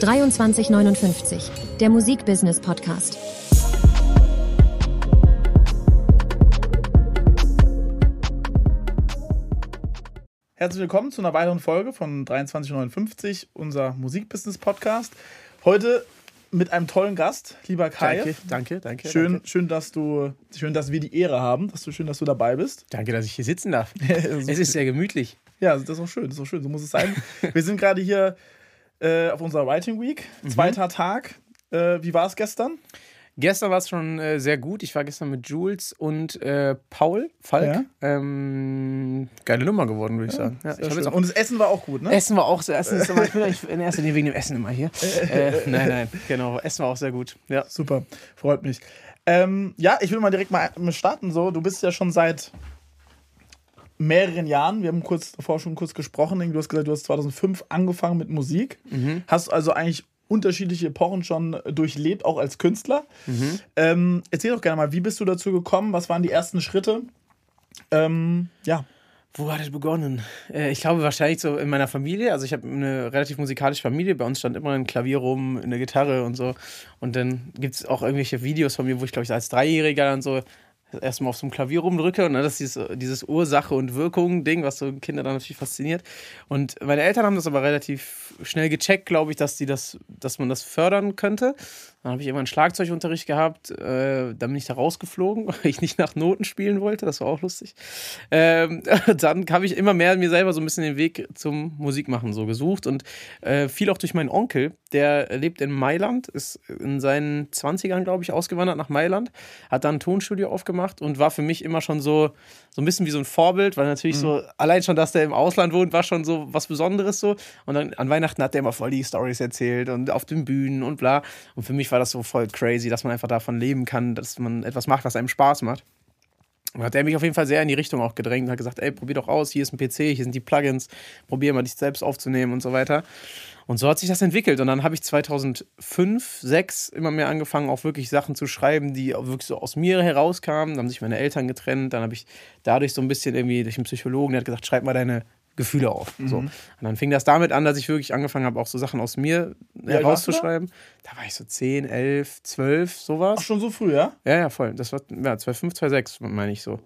2359, der Musikbusiness Podcast. Herzlich willkommen zu einer weiteren Folge von 2359, unser Musikbusiness Podcast. Heute mit einem tollen Gast, lieber Kai. Danke, danke, danke. Schön, danke. schön, dass du, schön, dass wir die Ehre haben, dass du schön, dass du dabei bist. Danke, dass ich hier sitzen darf. es ist sehr gemütlich. Ja, das ist auch schön, das ist auch schön, so muss es sein. wir sind gerade hier äh, auf unserer Writing Week, zweiter mhm. Tag. Äh, wie war es gestern? Gestern war es schon äh, sehr gut. Ich war gestern mit Jules und äh, Paul Falk. Ja. Ähm, geile Nummer geworden, würde ich sagen. Ja, ich und das Essen war auch gut, ne? Essen war auch sehr. Essen ist immer, ich bin in erster Linie wegen dem Essen immer hier. äh, nein, nein, genau. Essen war auch sehr gut. Ja. Super, freut mich. Ähm, ja, ich will mal direkt mal starten. So, du bist ja schon seit mehreren Jahren, wir haben kurz davor schon kurz gesprochen, du hast gesagt, du hast 2005 angefangen mit Musik, mhm. hast also eigentlich unterschiedliche Epochen schon durchlebt, auch als Künstler. Mhm. Ähm, erzähl doch gerne mal, wie bist du dazu gekommen? Was waren die ersten Schritte? Ähm, ja. Wo hat es begonnen? Äh, ich glaube wahrscheinlich so in meiner Familie. Also ich habe eine relativ musikalische Familie. Bei uns stand immer ein Klavier rum, eine Gitarre und so. Und dann gibt es auch irgendwelche Videos von mir, wo ich glaube ich als Dreijähriger dann so erstmal auf so einem Klavier rumdrücke und das ist dieses, dieses Ursache und Wirkung Ding, was so Kinder dann natürlich fasziniert. Und meine Eltern haben das aber relativ schnell gecheckt, glaube ich, dass die das, dass man das fördern könnte. Dann habe ich irgendwann Schlagzeugunterricht gehabt. Äh, dann bin ich da rausgeflogen, weil ich nicht nach Noten spielen wollte. Das war auch lustig. Ähm, dann habe ich immer mehr mir selber so ein bisschen den Weg zum Musikmachen so gesucht und äh, viel auch durch meinen Onkel. Der lebt in Mailand, ist in seinen 20ern, glaube ich, ausgewandert nach Mailand, hat dann ein Tonstudio aufgemacht und war für mich immer schon so, so ein bisschen wie so ein Vorbild, weil natürlich mhm. so, allein schon, dass der im Ausland wohnt, war schon so was Besonderes so. Und dann an Weihnachten hat der immer voll die Stories erzählt und auf den Bühnen und bla. Und für mich war das so voll crazy, dass man einfach davon leben kann, dass man etwas macht, was einem Spaß macht. Und hat er mich auf jeden Fall sehr in die Richtung auch gedrängt und hat gesagt, ey, probier doch aus, hier ist ein PC, hier sind die Plugins, probier mal dich selbst aufzunehmen und so weiter. Und so hat sich das entwickelt. Und dann habe ich 2005, 2006 immer mehr angefangen, auch wirklich Sachen zu schreiben, die wirklich so aus mir herauskamen. Dann haben sich meine Eltern getrennt. Dann habe ich dadurch so ein bisschen irgendwie durch einen Psychologen, der hat gesagt, schreib mal deine Gefühle auf. Mhm. So. Und dann fing das damit an, dass ich wirklich angefangen habe, auch so Sachen aus mir ja, herauszuschreiben. Da war ich so 10, 11, 12, sowas. Ach, schon so früh, ja? Ja, ja, voll. Das war ja, 2005, 2006, meine ich so.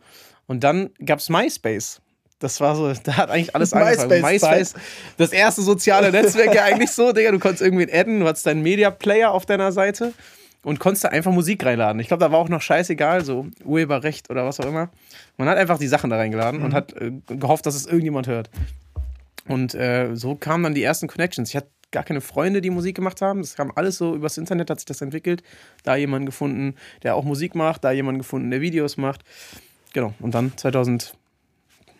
Und dann gab es MySpace. Das war so, da hat eigentlich alles angefangen. MySpace, das erste soziale Netzwerk ja eigentlich so, Digga. Du konntest irgendwie adden, du hattest deinen Media Player auf deiner Seite und konntest da einfach Musik reinladen. Ich glaube, da war auch noch scheißegal, so Urheberrecht oder was auch immer. Man hat einfach die Sachen da reingeladen mhm. und hat äh, gehofft, dass es irgendjemand hört. Und äh, so kamen dann die ersten Connections. Ich hatte gar keine Freunde, die Musik gemacht haben. Das kam alles so übers Internet, hat sich das entwickelt. Da jemanden gefunden, der auch Musik macht, da jemanden gefunden, der Videos macht. Genau. Und dann 2000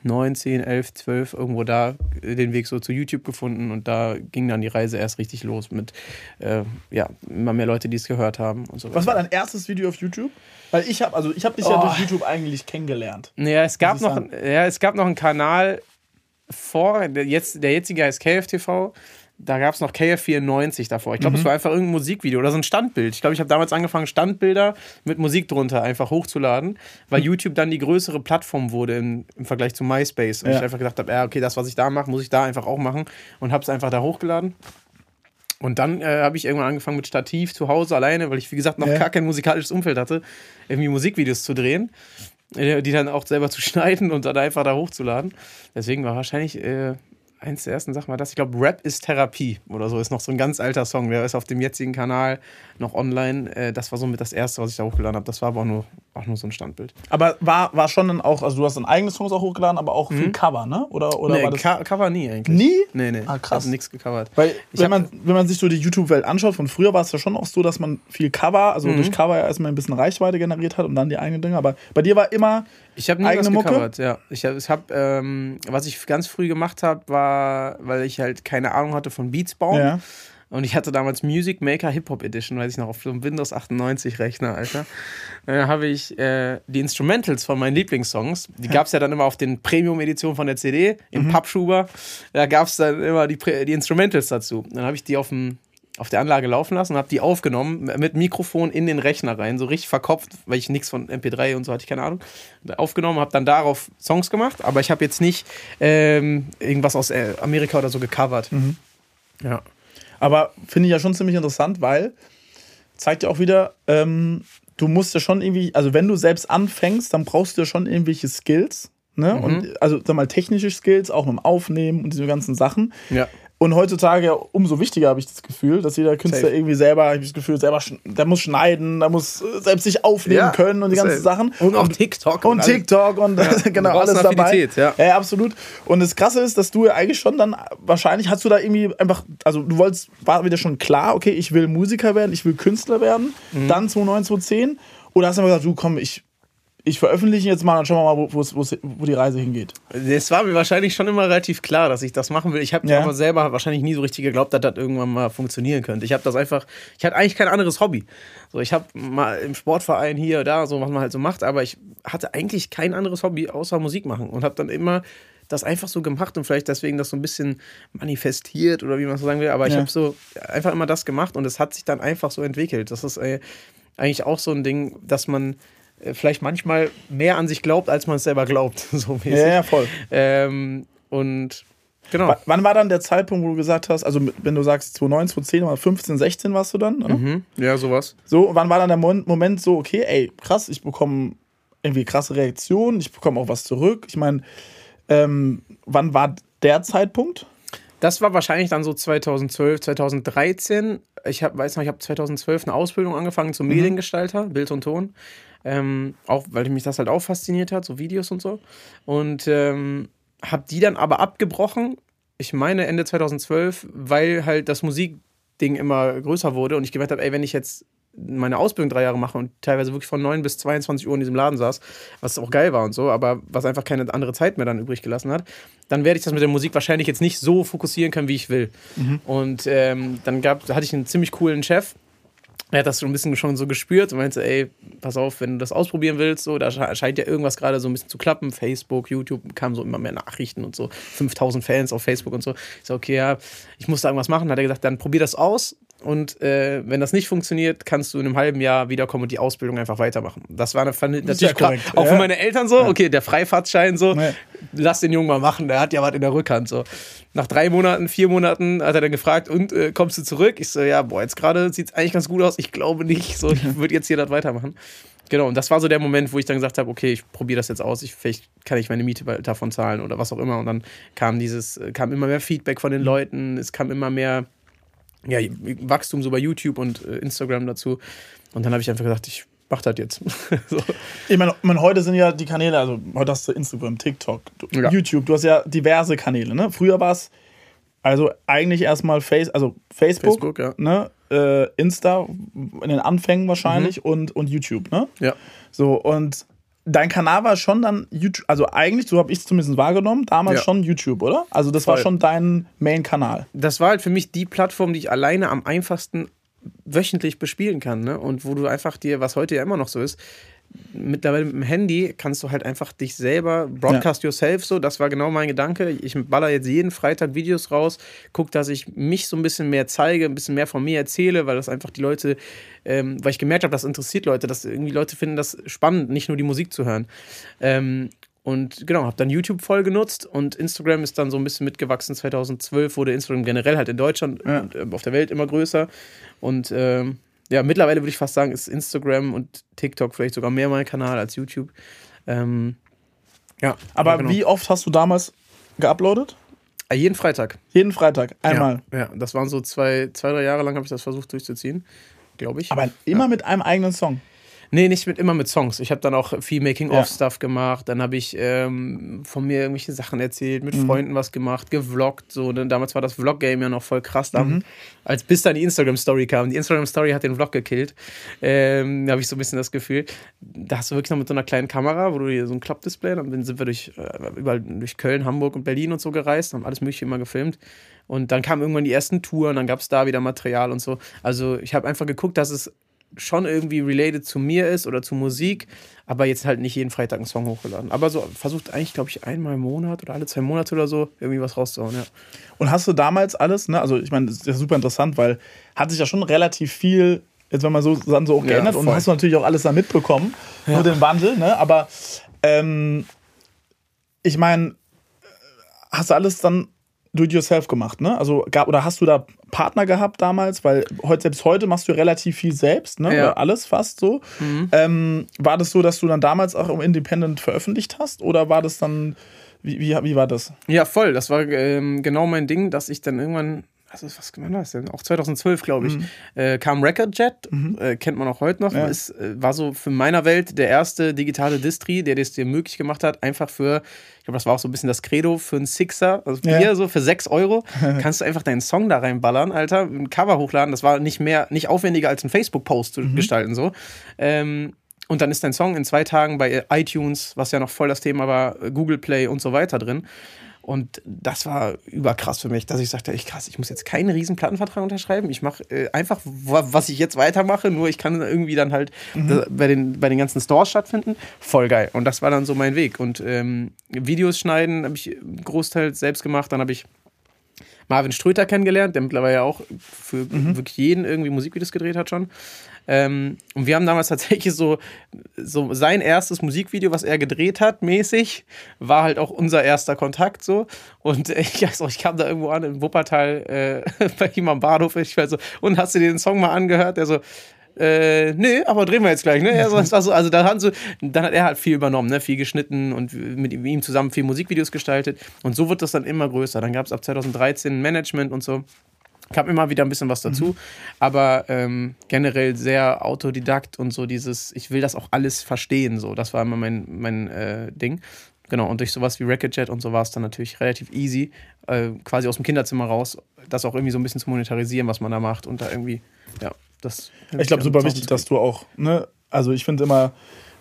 9, 10, 11, 12, irgendwo da den Weg so zu YouTube gefunden und da ging dann die Reise erst richtig los mit äh, ja, immer mehr Leute, die es gehört haben und so Was war dein erstes Video auf YouTube? Weil ich habe also ich habe dich oh. ja durch YouTube eigentlich kennengelernt. Ja, es gab noch ja, es gab noch einen Kanal vor der, jetzt der jetzige heißt KFTV da gab es noch KF94 davor. Ich glaube, es mhm. war einfach irgendein Musikvideo oder so ein Standbild. Ich glaube, ich habe damals angefangen, Standbilder mit Musik drunter einfach hochzuladen, weil mhm. YouTube dann die größere Plattform wurde im, im Vergleich zu MySpace. Und ja. ich einfach gedacht habe, ja, okay, das, was ich da mache, muss ich da einfach auch machen. Und habe es einfach da hochgeladen. Und dann äh, habe ich irgendwann angefangen mit Stativ zu Hause alleine, weil ich, wie gesagt, noch ja. gar kein musikalisches Umfeld hatte, irgendwie Musikvideos zu drehen, äh, die dann auch selber zu schneiden und dann einfach da hochzuladen. Deswegen war wahrscheinlich äh, eins der ersten Sachen war das. Ich glaube, Rap ist Therapie oder so. Ist noch so ein ganz alter Song. Der ist auf dem jetzigen Kanal noch online. Äh, das war so mit das erste, was ich da hochgeladen habe. Das war aber auch nur, auch nur so ein Standbild. Aber war, war schon dann auch, also du hast ein eigenes Songs auch hochgeladen, aber auch mhm. Cover, ne? Oder, oder nee, war das Co Cover nie eigentlich. Nie? Nee, nee. Ah, krass. Ich nichts gecovert. Weil, ich wenn man, wenn man sich so die YouTube-Welt anschaut, von früher war es ja schon auch so, dass man viel Cover, also mhm. durch Cover ja erstmal ein bisschen Reichweite generiert hat und dann die eigenen Dinge. Aber bei dir war immer ich habe nie eigene was gecovert, Mucke? ja. Ich habe, hab, ähm, was ich ganz früh gemacht habe, war, weil ich halt keine Ahnung hatte von Beats bauen. Ja. Und ich hatte damals Music Maker Hip Hop Edition, weiß ich noch, auf so einem Windows 98 Rechner, Alter. Da habe ich äh, die Instrumentals von meinen Lieblingssongs, die gab es ja dann immer auf den Premium-Editionen von der CD, im mhm. Pappschuber. Da gab es dann immer die, die Instrumentals dazu. Dann habe ich die auf dem auf der Anlage laufen lassen und habe die aufgenommen mit Mikrofon in den Rechner rein, so richtig verkopft, weil ich nichts von MP3 und so hatte ich keine Ahnung. Aufgenommen, habe dann darauf Songs gemacht, aber ich habe jetzt nicht ähm, irgendwas aus äh, Amerika oder so gecovert. Mhm. Ja. Aber finde ich ja schon ziemlich interessant, weil zeigt ja auch wieder, ähm, du musst ja schon irgendwie, also wenn du selbst anfängst, dann brauchst du ja schon irgendwelche Skills. Ne? Mhm. Und also sag mal, technische Skills, auch mit dem Aufnehmen und diese ganzen Sachen. Ja. Und heutzutage ja umso wichtiger habe ich das Gefühl, dass jeder Künstler Safe. irgendwie selber, ich das Gefühl, selber, der muss schneiden, der muss äh, selbst sich aufnehmen Ja, können und die ganzen safe. Sachen. Und auch TikTok Und und alles. TikTok und genau du brauchst alles dabei. Ja. ja, absolut. Und das Krasse ist, dass du ja eigentlich schon dann, wahrscheinlich hast du da irgendwie einfach, also du wolltest, war wieder schon klar, okay, ich will Musiker werden, ich will Künstler werden, Mhm. dann 2009, 2010. Oder hast du einfach gesagt, du komm, ich, ich veröffentliche jetzt mal und schauen wir mal, wo, wo's- wo's- wo die Reise hingeht. Es war mir wahrscheinlich schon immer relativ klar, dass ich das machen will. Ich habe Ja. aber selber wahrscheinlich nie so richtig geglaubt, dass das irgendwann mal funktionieren könnte. Ich habe das einfach, ich hatte eigentlich kein anderes Hobby. So, ich habe mal im Sportverein hier, da, so was man halt so macht, aber ich hatte eigentlich kein anderes Hobby außer Musik machen und habe dann immer das einfach so gemacht und vielleicht deswegen das so ein bisschen manifestiert oder wie man so sagen will. Aber ich Ja. habe so einfach immer das gemacht und es hat sich dann einfach so entwickelt. Das ist äh, eigentlich auch so ein Ding, dass man vielleicht manchmal mehr an sich glaubt, als man es selber glaubt. So. Ja, ja, voll. Ähm, und genau. W wann war dann der Zeitpunkt, wo du gesagt hast, also wenn du sagst 2009, 2010 oder 15, 16 warst du dann, oder? Mhm. Ja, sowas. So, wann war dann der Mon Moment so, okay, ey, krass, ich bekomme irgendwie krasse Reaktionen, ich bekomme auch was zurück. Ich meine, ähm, wann war der Zeitpunkt? Das war wahrscheinlich dann so 2012, 2013. Ich hab, weiß noch, ich habe 2012 eine Ausbildung angefangen zum Mediengestalter, Bild und Ton. Ähm, auch weil mich das halt auch fasziniert hat, so Videos und so. Und ähm, habe die dann aber abgebrochen. Ich meine Ende 2012, weil halt das Musikding immer größer wurde und ich gemerkt habe, ey, wenn ich jetzt meine Ausbildung drei Jahre mache und teilweise wirklich von 9 bis 22 Uhr in diesem Laden saß, was auch geil war und so, aber was einfach keine andere Zeit mehr dann übrig gelassen hat, dann werde ich das mit der Musik wahrscheinlich jetzt nicht so fokussieren können, wie ich will. Und ähm, dann gab, hatte ich einen ziemlich coolen Chef, er hat das schon ein bisschen schon so gespürt und meinte, ey, pass auf, wenn du das ausprobieren willst, so, da sche- scheint ja irgendwas gerade so ein bisschen zu klappen. Facebook, YouTube, kamen so immer mehr Nachrichten und so. 5000 Fans auf Facebook und so. Ich so, okay, ja, ich muss da irgendwas machen. Dann hat er gesagt, dann probier das aus und äh, wenn das nicht funktioniert, kannst du in einem halben Jahr wiederkommen und die Ausbildung einfach weitermachen. Das war eine, fand natürlich klar, korrekt, auch ja. für meine Eltern so, okay, der Freifahrtschein so, Ja. lass den Jungen mal machen, der hat ja was in der Rückhand so. Nach drei Monaten, vier Monaten hat er dann gefragt, und äh, kommst du zurück? Ich so, ja, boah, jetzt gerade sieht es eigentlich ganz gut aus. Ich glaube nicht, so, ich würde jetzt hier das weitermachen. Genau, und das war so der Moment, wo ich dann gesagt habe, okay, ich probiere das jetzt aus, ich, vielleicht kann ich meine Miete davon zahlen oder was auch immer. Und dann kam dieses, äh, kam immer mehr Feedback von den Leuten, es kam immer mehr ja, Wachstum so bei YouTube und äh, Instagram dazu. Und dann habe ich einfach gesagt, ich mach das jetzt. so. Ich meine, ich meine, heute sind ja die Kanäle, also heute hast du Instagram, TikTok, du, Ja. YouTube, du hast ja diverse Kanäle, ne? Früher war es also eigentlich erstmal Face, also Facebook, Facebook, ja. ne? Äh, Insta in den Anfängen wahrscheinlich und, und YouTube, ne? Ja. So, und dein Kanal war schon dann YouTube, also eigentlich, so habe ich es zumindest wahrgenommen, damals Ja. schon YouTube, oder? Also das war Voll. schon dein Main-Kanal. das war halt für mich die Plattform, die ich alleine am einfachsten wöchentlich bespielen kann. Ne? Und wo du einfach dir, was heute ja immer noch so ist, mittlerweile mit dem Handy kannst du halt einfach dich selber broadcast yourself so. Das war genau mein Gedanke. Ich baller jetzt jeden Freitag Videos raus, guck, dass ich mich so ein bisschen mehr zeige, ein bisschen mehr von mir erzähle, weil das einfach die Leute, ähm, weil ich gemerkt habe, das interessiert Leute, dass irgendwie Leute finden das spannend, nicht nur die Musik zu hören. Ähm, und genau, habe dann YouTube voll genutzt und Instagram ist dann so ein bisschen mitgewachsen. 2012 wurde Instagram generell halt in Deutschland Ja. und äh, auf der Welt immer größer. Und ähm, ja, mittlerweile würde ich fast sagen, ist Instagram und TikTok vielleicht sogar mehr mein Kanal als YouTube. Ähm, ja, Aber genau. wie oft hast du damals geuploadet? Äh, Jeden Freitag. Jeden Freitag, einmal. Ja, ja, das waren so zwei, zwei drei Jahre lang habe ich das versucht durchzuziehen, glaube ich. Aber immer mit einem eigenen Song. Nee, nicht mit, immer mit Songs. Ich habe dann auch viel Ja. Making-of-Stuff gemacht. Dann habe ich ähm, von mir irgendwelche Sachen erzählt, Mhm. mit Freunden was gemacht, gevloggt. So. Denn damals war das Vlog-Game ja noch voll krass. Dann, Mhm. Als bis dann die Instagram-Story kam. Die Instagram-Story hat den Vlog gekillt. Ähm, da habe ich so ein bisschen das Gefühl. Da hast du wirklich noch mit so einer kleinen Kamera, wo du hier so ein Klappdisplay, dann sind wir durch, äh, überall durch Köln, Hamburg und Berlin und so gereist, haben alles Mögliche immer gefilmt. Und dann kamen irgendwann die ersten Touren, dann gab es da wieder Material und so. Also ich habe einfach geguckt, dass es schon irgendwie related zu mir ist oder zu Musik, aber jetzt halt nicht jeden Freitag einen Song hochgeladen. Aber so versucht eigentlich, glaube ich, einmal im Monat oder alle zwei Monate oder so irgendwie was rauszuhauen, ja. Und hast du damals alles, ne? Also ich meine, das ist ja super interessant, weil hat sich ja schon relativ viel, jetzt wenn man so dann so auch Ja, geändert und voll. hast du natürlich auch alles da mitbekommen, nur den Wandel, ne? Aber ähm, ich meine, hast du alles dann do-it-yourself gemacht, ne? Also gab oder hast du da Partner gehabt damals? Weil heute, selbst heute machst du relativ viel selbst, ne? Ja. Alles fast so. Ähm, war das so, dass du dann damals auch im Independent veröffentlicht hast? Oder war das dann, wie, wie, wie war das? Ja, voll. Das war ähm, genau mein Ding, dass ich dann irgendwann, also was war das denn? Auch 2012, glaube ich, äh, kam Record Jet, äh, kennt man auch heute noch. Ja. Ist, äh, war so für meiner Welt der erste digitale Distri, der das dir möglich gemacht hat, einfach für, glaube, das war auch so ein bisschen das Credo, für einen Sixer, also Ja. Bier, so für 6 Euro, kannst du einfach deinen Song da reinballern, Alter, ein Cover hochladen. Das war nicht mehr, nicht aufwendiger als einen Facebook-Post zu gestalten, so. Ähm, und dann ist dein Song in zwei Tagen bei iTunes, was ja noch voll das Thema war, Google Play und so weiter drin. Und das war überkrass für mich, dass ich sagte, ich krass, ich muss jetzt keinen riesen Plattenvertrag unterschreiben. Ich mache äh, einfach, wa- was ich jetzt weitermache, nur ich kann irgendwie dann halt da, bei, den, bei den ganzen Stores stattfinden. Voll geil. Und das war dann so mein Weg. Und ähm, Videos schneiden habe ich großteils selbst gemacht. Dann habe ich Marvin Ströter kennengelernt, der mittlerweile ja auch für wirklich jeden irgendwie Musikvideos gedreht hat schon. Ähm, und wir haben damals tatsächlich so, so sein erstes Musikvideo, was er gedreht hat, mäßig, war halt auch unser erster Kontakt so. Und ich weiß auch, ich kam da irgendwo an in Wuppertal äh, bei ihm am Bahnhof. Ich war so, und hast du dir den Song mal angehört? Der so, äh, nee, aber drehen wir jetzt gleich, ne? Ja, so, das war so, also dann, haben so, dann hat er halt viel übernommen, ne? Viel geschnitten und mit ihm zusammen viel Musikvideos gestaltet. Und so wird das dann immer größer. Dann gab es ab 2013 ein Management und so. Kam immer wieder ein bisschen was dazu, aber ähm, generell sehr Autodidakt und so dieses, ich will das auch alles verstehen, so. Das war immer mein, mein äh, Ding. Genau, und durch sowas wie Racket und so war es dann natürlich relativ easy, äh, quasi aus dem Kinderzimmer raus, das auch irgendwie so ein bisschen zu monetarisieren, was man da macht und da irgendwie, ja, das. Ich glaube, super wichtig, dass du auch, ne, also ich finde immer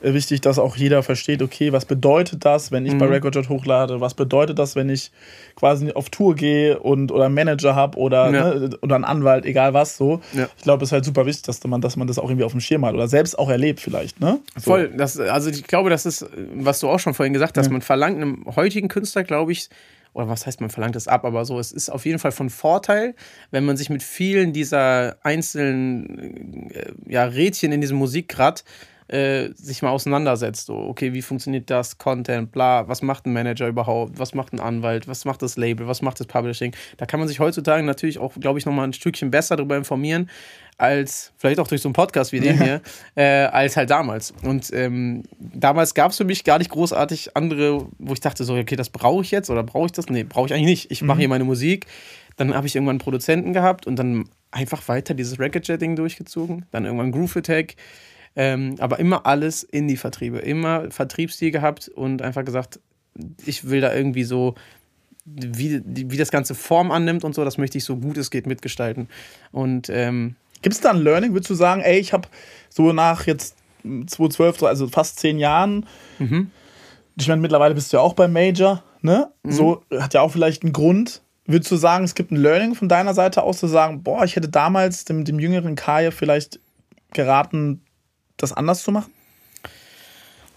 äh, wichtig, dass auch jeder versteht, okay, was bedeutet das, wenn ich bei Mhm. Recordjet hochlade, was bedeutet das, wenn ich quasi auf Tour gehe und oder einen Manager habe oder, Ja. ne, oder einen Anwalt, egal was so. Ja. Ich glaube, es ist halt super wichtig, dass man, dass man das auch irgendwie auf dem Schirm hat oder selbst auch erlebt vielleicht, ne? So. Voll, das, also ich glaube, das ist, was du auch schon vorhin gesagt hast, man verlangt einem heutigen Künstler, glaube ich, oder was heißt, man verlangt es ab, aber so, es ist auf jeden Fall von Vorteil, wenn man sich mit vielen dieser einzelnen äh, ja, Rädchen in diesem Musikrad äh, sich mal auseinandersetzt. So, okay, wie funktioniert das, Content, bla, was macht ein Manager überhaupt, was macht ein Anwalt, was macht das Label, was macht das Publishing. Da kann man sich heutzutage natürlich auch, glaube ich, nochmal ein Stückchen besser darüber informieren, als vielleicht auch durch so einen Podcast wie den hier, äh, als halt damals. Und ähm, damals gab es für mich gar nicht großartig andere, wo ich dachte so, okay, das brauche ich jetzt oder brauche ich das? Nee, brauche ich eigentlich nicht. Ich mache hier meine Musik. Dann habe ich irgendwann einen Produzenten gehabt und dann einfach weiter dieses Record-Jetting durchgezogen. Dann irgendwann Groove Attack. Ähm, aber immer alles in die Vertriebe. Immer Vertriebsstil gehabt und einfach gesagt, ich will da irgendwie so, wie, wie das Ganze Form annimmt und so, das möchte ich so gut es geht mitgestalten. Und ähm, Gibt es da ein Learning? Würdest du sagen, ey, ich habe so nach jetzt 2012, also fast zehn Jahren, Mhm. ich meine, mittlerweile bist du ja auch beim Major, ne? Mhm. So hat ja auch vielleicht einen Grund. Würdest du sagen, es gibt ein Learning von deiner Seite aus, zu sagen, boah, ich hätte damals dem, dem jüngeren Kaya vielleicht geraten, das anders zu machen?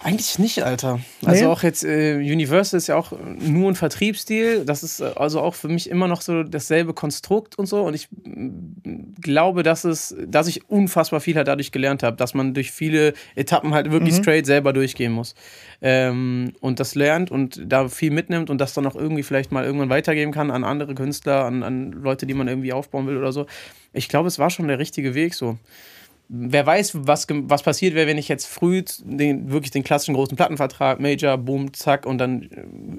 Eigentlich nicht, Alter. Also Nee? auch jetzt, äh, Universal ist ja auch nur ein Vertriebsstil. Das ist äh, also auch für mich immer noch so dasselbe Konstrukt und so. Und ich mm, glaube, dass es, dass ich unfassbar viel halt dadurch gelernt habe, dass man durch viele Etappen halt wirklich straight selber durchgehen muss. Ähm, und das lernt und da viel mitnimmt und das dann auch irgendwie vielleicht mal irgendwann weitergeben kann an andere Künstler, an, an Leute, die man irgendwie aufbauen will oder so. Ich glaube, es war schon der richtige Weg so wer weiß, was, was passiert wäre, wenn ich jetzt früh den, wirklich den klassischen großen Plattenvertrag, Major, Boom, zack, und dann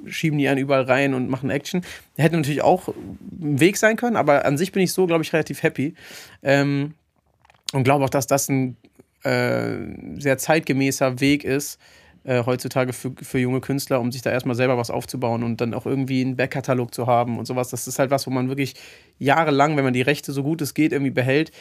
äh, schieben die einen überall rein und machen Action. Hätte natürlich auch ein Weg sein können, aber an sich bin ich so, glaube ich, relativ happy. Ähm, und glaube auch, dass das ein äh, sehr zeitgemäßer Weg ist, äh, heutzutage für, für junge Künstler, um sich da erstmal selber was aufzubauen und dann auch irgendwie einen Backkatalog zu haben und sowas. Das ist halt was, wo man wirklich jahrelang, wenn man die Rechte so gut es geht irgendwie behält,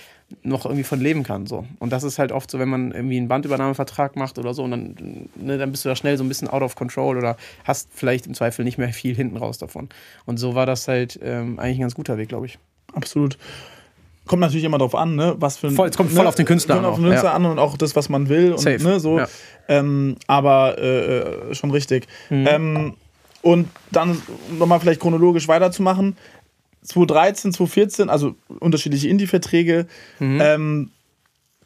noch irgendwie von leben kann. So. Und das ist halt oft so, wenn man irgendwie einen Bandübernahmevertrag macht oder so, und dann, ne, dann bist du da schnell so ein bisschen out of control oder hast vielleicht im Zweifel nicht mehr viel hinten raus davon. Und so war das halt ähm, eigentlich ein ganz guter Weg, glaube ich. Absolut. Kommt natürlich immer darauf an, ne? Was für ein, Voll, es kommt voll ne, auf den Künstler kommt an auf den Künstler ja. an und auch das, was man will. Und, Safe, Ne, so. ja. Ähm, aber äh, äh, schon richtig. Mhm. Ähm, und dann nochmal vielleicht chronologisch weiterzumachen. 2013, 2014, also unterschiedliche Indie-Verträge. Mhm. Ähm,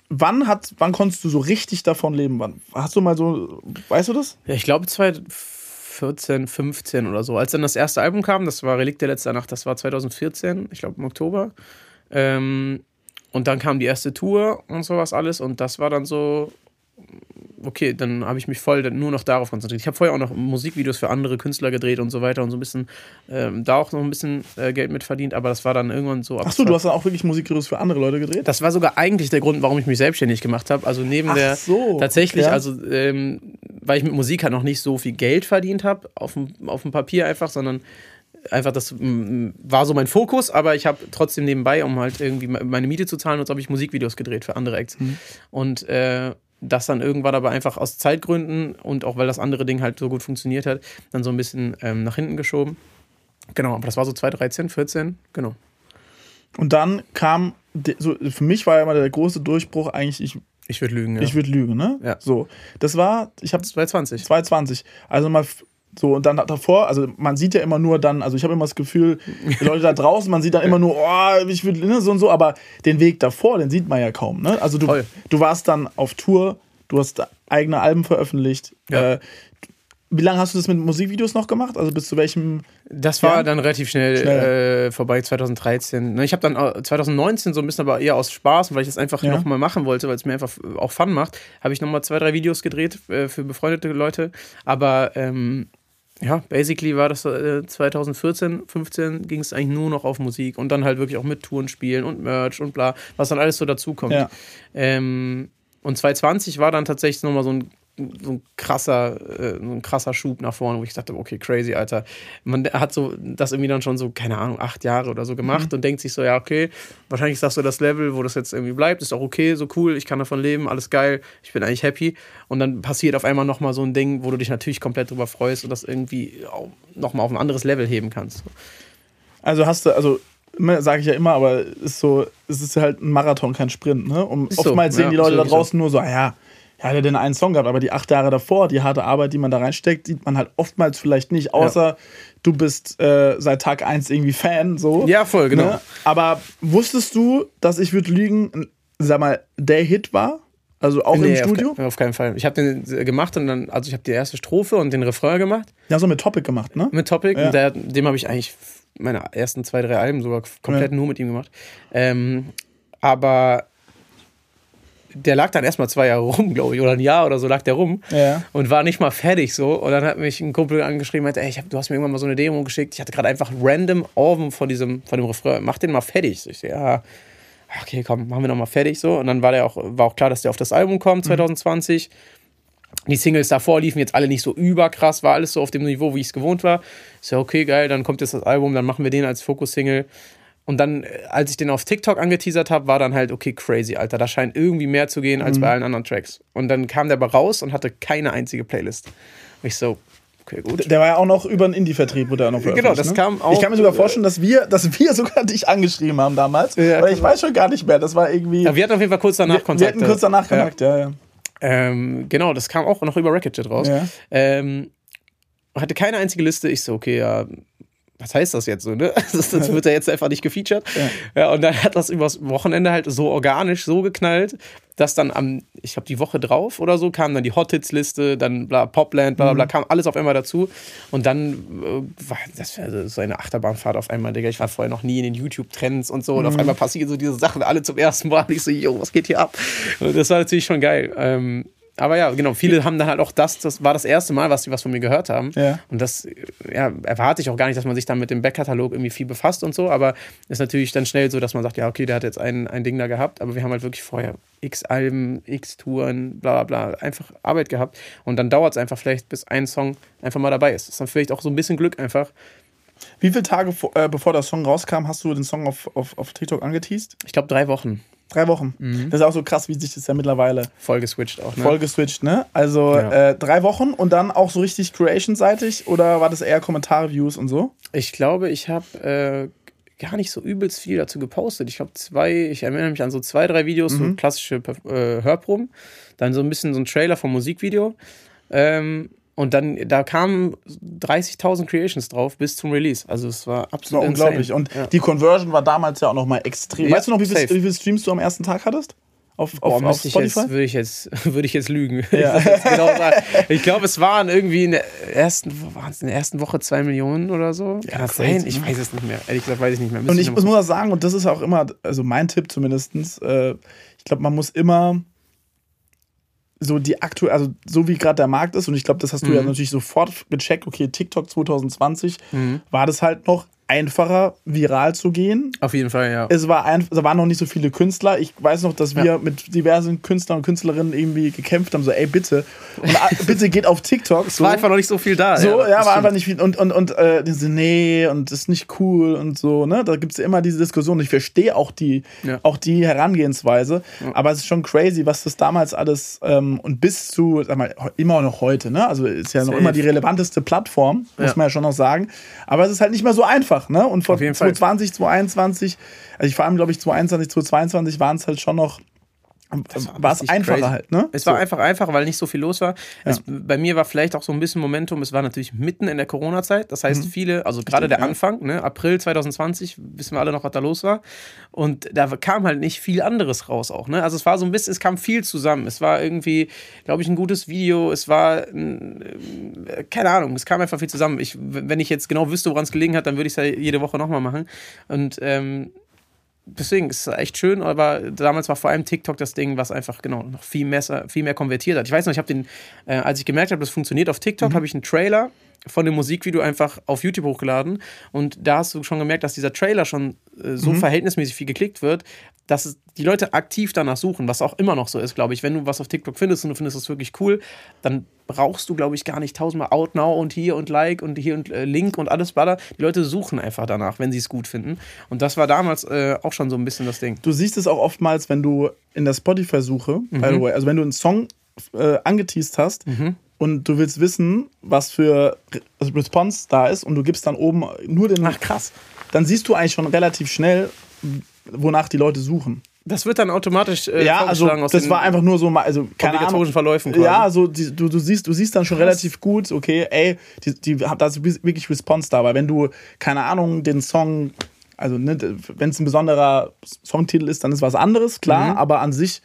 wann, hat, wann konntest du so richtig davon leben? Wann, hast du mal so, weißt du das? Ja, ich glaube 14, 15 oder so. Als dann das erste Album kam, das war Relikt der letzte Nacht, das war 2014, ich glaube im Oktober. Ähm, und dann kam die erste Tour und sowas alles und das war dann so, okay, dann habe ich mich voll nur noch darauf konzentriert. Ich habe vorher auch noch Musikvideos für andere Künstler gedreht und so weiter und so ein bisschen ähm, da auch noch ein bisschen äh, Geld mit verdient, aber das war dann irgendwann so. Ach so, du hast dann auch wirklich Musikvideos für andere Leute gedreht? Das war sogar eigentlich der Grund, warum ich mich selbstständig gemacht habe. Also neben Ach der so, tatsächlich, ja. also ähm, weil ich mit Musik halt noch nicht so viel Geld verdient habe auf dem, auf dem Papier einfach, sondern einfach das war so mein Fokus, aber ich habe trotzdem nebenbei, um halt irgendwie meine Miete zu zahlen, und so habe ich Musikvideos gedreht für andere Acts. Mhm. Und äh, das dann irgendwann aber einfach aus Zeitgründen und auch weil das andere Ding halt so gut funktioniert hat, dann so ein bisschen ähm, nach hinten geschoben. Genau, aber das war so 2013, 14, genau. Und dann kam, so, für mich war ja immer der große Durchbruch eigentlich, ich, ich würde lügen, ja. Ich würde lügen, ne? Ja. So, das war, ich habe 2020. 2020. Also mal so, und dann davor, also man sieht ja immer nur dann, also ich habe immer das Gefühl, die Leute da draußen, man sieht dann immer nur, oh, ich will, ne, so und so, aber den Weg davor, den sieht man ja kaum, ne? Also du, du warst dann auf Tour, du hast eigene Alben veröffentlicht. Ja. Äh, wie lange hast du das mit Musikvideos noch gemacht? Also bis zu welchem? Das war Jahr? dann relativ schnell, schnell. Äh, vorbei, 2013. Ne, ich habe dann 2019 so ein bisschen, aber eher aus Spaß, weil ich das einfach ja. nochmal machen wollte, weil es mir einfach auch Fun macht, habe ich nochmal zwei, drei Videos gedreht äh, für befreundete Leute. Aber ähm, ja, basically war das äh, 2014, 15 ging es eigentlich nur noch auf Musik und dann halt wirklich auch mit Touren spielen und Merch und bla, was dann alles so dazukommt. Ja. Ähm, und 2020 war dann tatsächlich nochmal so ein so ein krasser, äh, so ein krasser Schub nach vorne, wo ich dachte, okay, crazy, Alter. Man hat so das irgendwie dann schon so, keine Ahnung, acht Jahre oder so gemacht mhm. und denkt sich so, ja, okay, wahrscheinlich ist das so das Level, wo das jetzt irgendwie bleibt, ist auch okay, so cool, ich kann davon leben, alles geil, ich bin eigentlich happy. Und dann passiert auf einmal nochmal so ein Ding, wo du dich natürlich komplett drüber freust und das irgendwie nochmal auf ein anderes Level heben kannst. Also hast du, also sage ich ja immer, aber ist so, es ist halt ein Marathon, kein Sprint, ne? Und ist oftmals so, sehen ja, die Leute da draußen so. nur so, ah ja, ja, hat er denn einen Song gehabt, aber die acht Jahre davor, die harte Arbeit, die man da reinsteckt, sieht man halt oftmals vielleicht nicht, außer ja. du bist äh, seit Tag 1 irgendwie Fan, so. Ja, voll, genau. Ne? Aber wusstest du, dass ich würde lügen, sag mal, der Hit war? Also auch nee, im Studio? Auf, auf keinen Fall. Ich habe den gemacht und dann, also ich habe die erste Strophe und den Refrain gemacht. Ja, so mit Topic gemacht, ne? Mit Topic. Ja. Der, dem habe ich eigentlich meine ersten zwei, drei Alben sogar komplett ja. nur mit ihm gemacht. Ähm, aber der lag dann erstmal zwei Jahre rum, glaube ich, oder ein Jahr oder so lag der rum ja. und war nicht mal fertig so. Und dann hat mich ein Kumpel angeschrieben, meinte, ey, hab, du hast mir irgendwann mal so eine Demo geschickt. Ich hatte gerade einfach random Oven von diesem, von dem Refrain, mach den mal fertig. So, ich so, ja, okay, komm, machen wir noch mal fertig so. Und dann war der auch, war auch klar, dass der auf das Album kommt 2020. Mhm. Die Singles davor liefen jetzt alle nicht so überkrass, war alles so auf dem Niveau, wie ich es gewohnt war. Ist ja okay, geil, dann kommt jetzt das Album, dann machen wir den als Fokus-Single. Und dann, äh, als ich den auf TikTok angeteasert habe, war dann halt, okay, crazy, Alter, da scheint irgendwie mehr zu gehen als mhm. bei allen anderen Tracks. Und dann kam der aber raus und hatte keine einzige Playlist. Und ich so, okay, gut. Der war ja auch noch über einen Indie-Vertrieb, wurde er noch Genau, das ne? kam auch. Ich kann mir sogar vorstellen, dass wir, dass wir sogar dich angeschrieben haben damals. Ja, weil ich weiß schon gar nicht mehr. Das war irgendwie. Ja, wir hatten auf jeden Fall kurz danach Kontakt. Wir hatten kurz danach Kontakt, ja, ja. ja. Ähm, genau, das kam auch noch über Racket raus. Ja. Ähm, hatte keine einzige Liste. Ich so, okay, ja, was heißt das jetzt so, ne? Das, das wird ja jetzt einfach nicht gefeatured. Ja. ja. und dann hat das übers Wochenende halt so organisch so geknallt, dass dann am, ich glaube, die Woche drauf oder so kam dann die Hot Hits Liste, dann bla, Popland, bla, bla, bla, mhm. kam alles auf einmal dazu. Und dann äh, war das war so eine Achterbahnfahrt auf einmal, Digga. Ich war vorher noch nie in den YouTube-Trends und so. Und mhm. auf einmal passieren so diese Sachen alle zum ersten Mal. Und ich so, yo, was geht hier ab? Und das war natürlich schon geil. Ähm, aber ja, genau, viele haben dann halt auch das, das war das erste Mal, was sie was von mir gehört haben. Ja. Und das ja, erwarte ich auch gar nicht, dass man sich dann mit dem Backkatalog irgendwie viel befasst und so, aber ist natürlich dann schnell so, dass man sagt, ja, okay, der hat jetzt ein, ein Ding da gehabt, aber wir haben halt wirklich vorher x Alben, x Touren, bla bla bla, einfach Arbeit gehabt. Und dann dauert es einfach vielleicht, bis ein Song einfach mal dabei ist. Das ist dann vielleicht auch so ein bisschen Glück einfach. Wie viele Tage äh, bevor der Song rauskam, hast du den Song auf, auf, auf TikTok angeteased? Ich glaube drei Wochen. Drei Wochen. Mhm. Das ist auch so krass, wie sich das ja mittlerweile. Voll geswitcht auch, ne? Voll geswitcht, ne? Also ja. äh, drei Wochen und dann auch so richtig Creation-seitig oder war das eher Kommentare, Views und so? Ich glaube, ich habe äh, gar nicht so übelst viel dazu gepostet. Ich glaube, zwei, ich erinnere mich an so zwei, drei Videos, mhm. so klassische äh, Hörproben. Dann so ein bisschen so ein Trailer vom Musikvideo. Ähm, und dann, da kamen 30.000 Creations drauf bis zum Release. Also es war absolut war unglaublich. Und ja. die Conversion war damals ja auch nochmal extrem. Ja, weißt du noch, wie, viel, wie viele Streams du am ersten Tag hattest? auf, Boah, auf, auf Spotify? jetzt, würde ich jetzt, würde ich jetzt lügen. Ja. Ich, genau ich glaube, es waren irgendwie in der ersten, waren es in der ersten Woche zwei Millionen oder so. Kann das sein? Ich ne? weiß es nicht mehr. Ehrlich gesagt weiß ich nicht mehr. Müsste Und ich muss mal- sagen, und das ist auch immer, also mein Tipp zumindest, äh, ich glaube, man muss immer so die aktuell, also so wie gerade der Markt ist, und ich glaube, das hast du ja Mhm. natürlich sofort gecheckt, okay, TikTok 2020 war das halt noch einfacher, viral zu gehen. Auf jeden Fall, ja. Es war ein, da waren noch nicht so viele Künstler. Ich weiß noch, dass wir Ja. mit diversen Künstlern und Künstlerinnen irgendwie gekämpft haben, so, ey, bitte. Und ah, bitte geht auf TikTok. Es war einfach noch nicht so viel da. So, ja, das war stimmt. einfach nicht viel. Und, und, und äh, diese, nee, und das ist nicht cool und so, ne? Da gibt es immer diese Diskussion. Ich verstehe auch die, Ja. auch die Herangehensweise. Aber es ist schon crazy, was das damals alles ähm, und bis zu, sag mal, immer noch heute, ne? Also ist ja noch Safe. immer die relevanteste Plattform, muss Ja. man ja schon noch sagen. Aber es ist halt nicht mehr so einfach, ne? Und von Auf jeden Fall. 2020, 2021, also ich vor allem, glaube ich, 2021, 2022 waren es halt schon noch, war es einfacher crazy. halt, ne? Es war So. einfach einfach, weil nicht so viel los war. Es, bei mir war vielleicht auch so ein bisschen Momentum. Es war natürlich mitten in der Corona-Zeit. Das heißt, viele, also gerade der Mhm. ja. Anfang, ne, April 2020, wissen wir alle noch, was da los war. Und da kam halt nicht viel anderes raus auch. Ne? Also es war so ein bisschen, es kam viel zusammen. Es war irgendwie, glaube ich, ein gutes Video. Es war, äh, keine Ahnung, es kam einfach viel zusammen. Ich, wenn ich jetzt genau wüsste, woran es gelegen hat, dann würde ich es ja jede Woche nochmal machen. Und ähm, deswegen ist es echt schön, aber damals war vor allem TikTok das Ding, was einfach genau noch viel mehr, viel mehr konvertiert hat. Ich weiß noch, ich habe den, äh, als ich gemerkt habe, das funktioniert auf TikTok, habe ich einen Trailer von dem Musikvideo einfach auf YouTube hochgeladen. Und da hast du schon gemerkt, dass dieser Trailer schon äh, so verhältnismäßig viel geklickt wird, dass die Leute aktiv danach suchen, was auch immer noch so ist, glaube ich. Wenn du was auf TikTok findest und du findest es wirklich cool, dann brauchst du, glaube ich, gar nicht tausendmal Out Now und hier und Like und hier und äh, Link und alles baller. Die Leute suchen einfach danach, wenn sie es gut finden. Und das war damals äh, auch schon so ein bisschen das Ding. Du siehst es auch oftmals, wenn du in der Spotify-Suche, Mhm. by the way, also wenn du einen Song äh, angeteased hast und du willst wissen, was für Re Response da ist und du gibst dann oben nur den. Ach, krass. Dann siehst du eigentlich schon relativ schnell, wonach die Leute suchen. Das wird dann automatisch äh, ja, also aus das war einfach nur so mal, also keine Ahnung. Verläufen quasi. Ja, so die, du, du siehst, du siehst dann schon relativ gut, okay, ey, die, die hat da ist wirklich Response da, weil wenn du keine Ahnung den Song also ne, wenn es ein besonderer Songtitel ist, dann ist was anderes, klar, Mhm. aber an sich,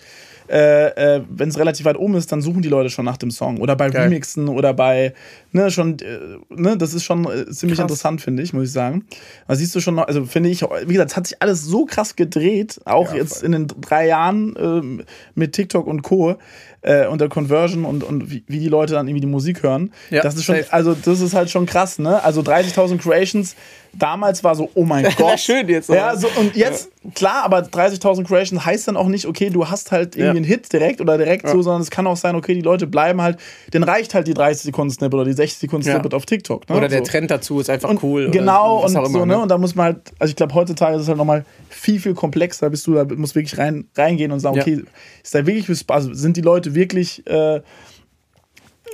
äh, äh, wenn es relativ weit oben ist, dann suchen die Leute schon nach dem Song. Oder bei Geil. Remixen oder bei, ne, schon, äh, ne, das ist schon äh, ziemlich Krass. interessant, finde ich, muss ich sagen. Da siehst du schon noch, also finde ich, wie gesagt, es hat sich alles so krass gedreht, auch Ja, jetzt voll. in den drei Jahren ähm, mit TikTok und Co. Äh, und der Conversion und, und wie, wie die Leute dann irgendwie die Musik hören. Ja, das ist schon, safe. also das ist halt schon krass, ne? Also 30.000 Creations, damals war so, oh mein Gott. schön jetzt, Ja, aber- so, und jetzt, klar, aber 30.000 Creations heißt dann auch nicht, okay, du hast halt irgendwie Ja. einen Hit direkt oder direkt so, sondern es kann auch sein, okay, die Leute bleiben halt, denen reicht halt die 30 Sekunden Snippet oder die 60 Sekunden Ja. Snippet auf TikTok. Ne? Oder der so. Trend dazu ist einfach Und cool. oder Genau, und immer, so, ne? Und da muss man halt, also ich glaube, heutzutage ist es halt nochmal viel, viel komplexer, bist du da musst wirklich rein, reingehen und sagen, Ja. okay, ist da wirklich, also sind die Leute wirklich äh,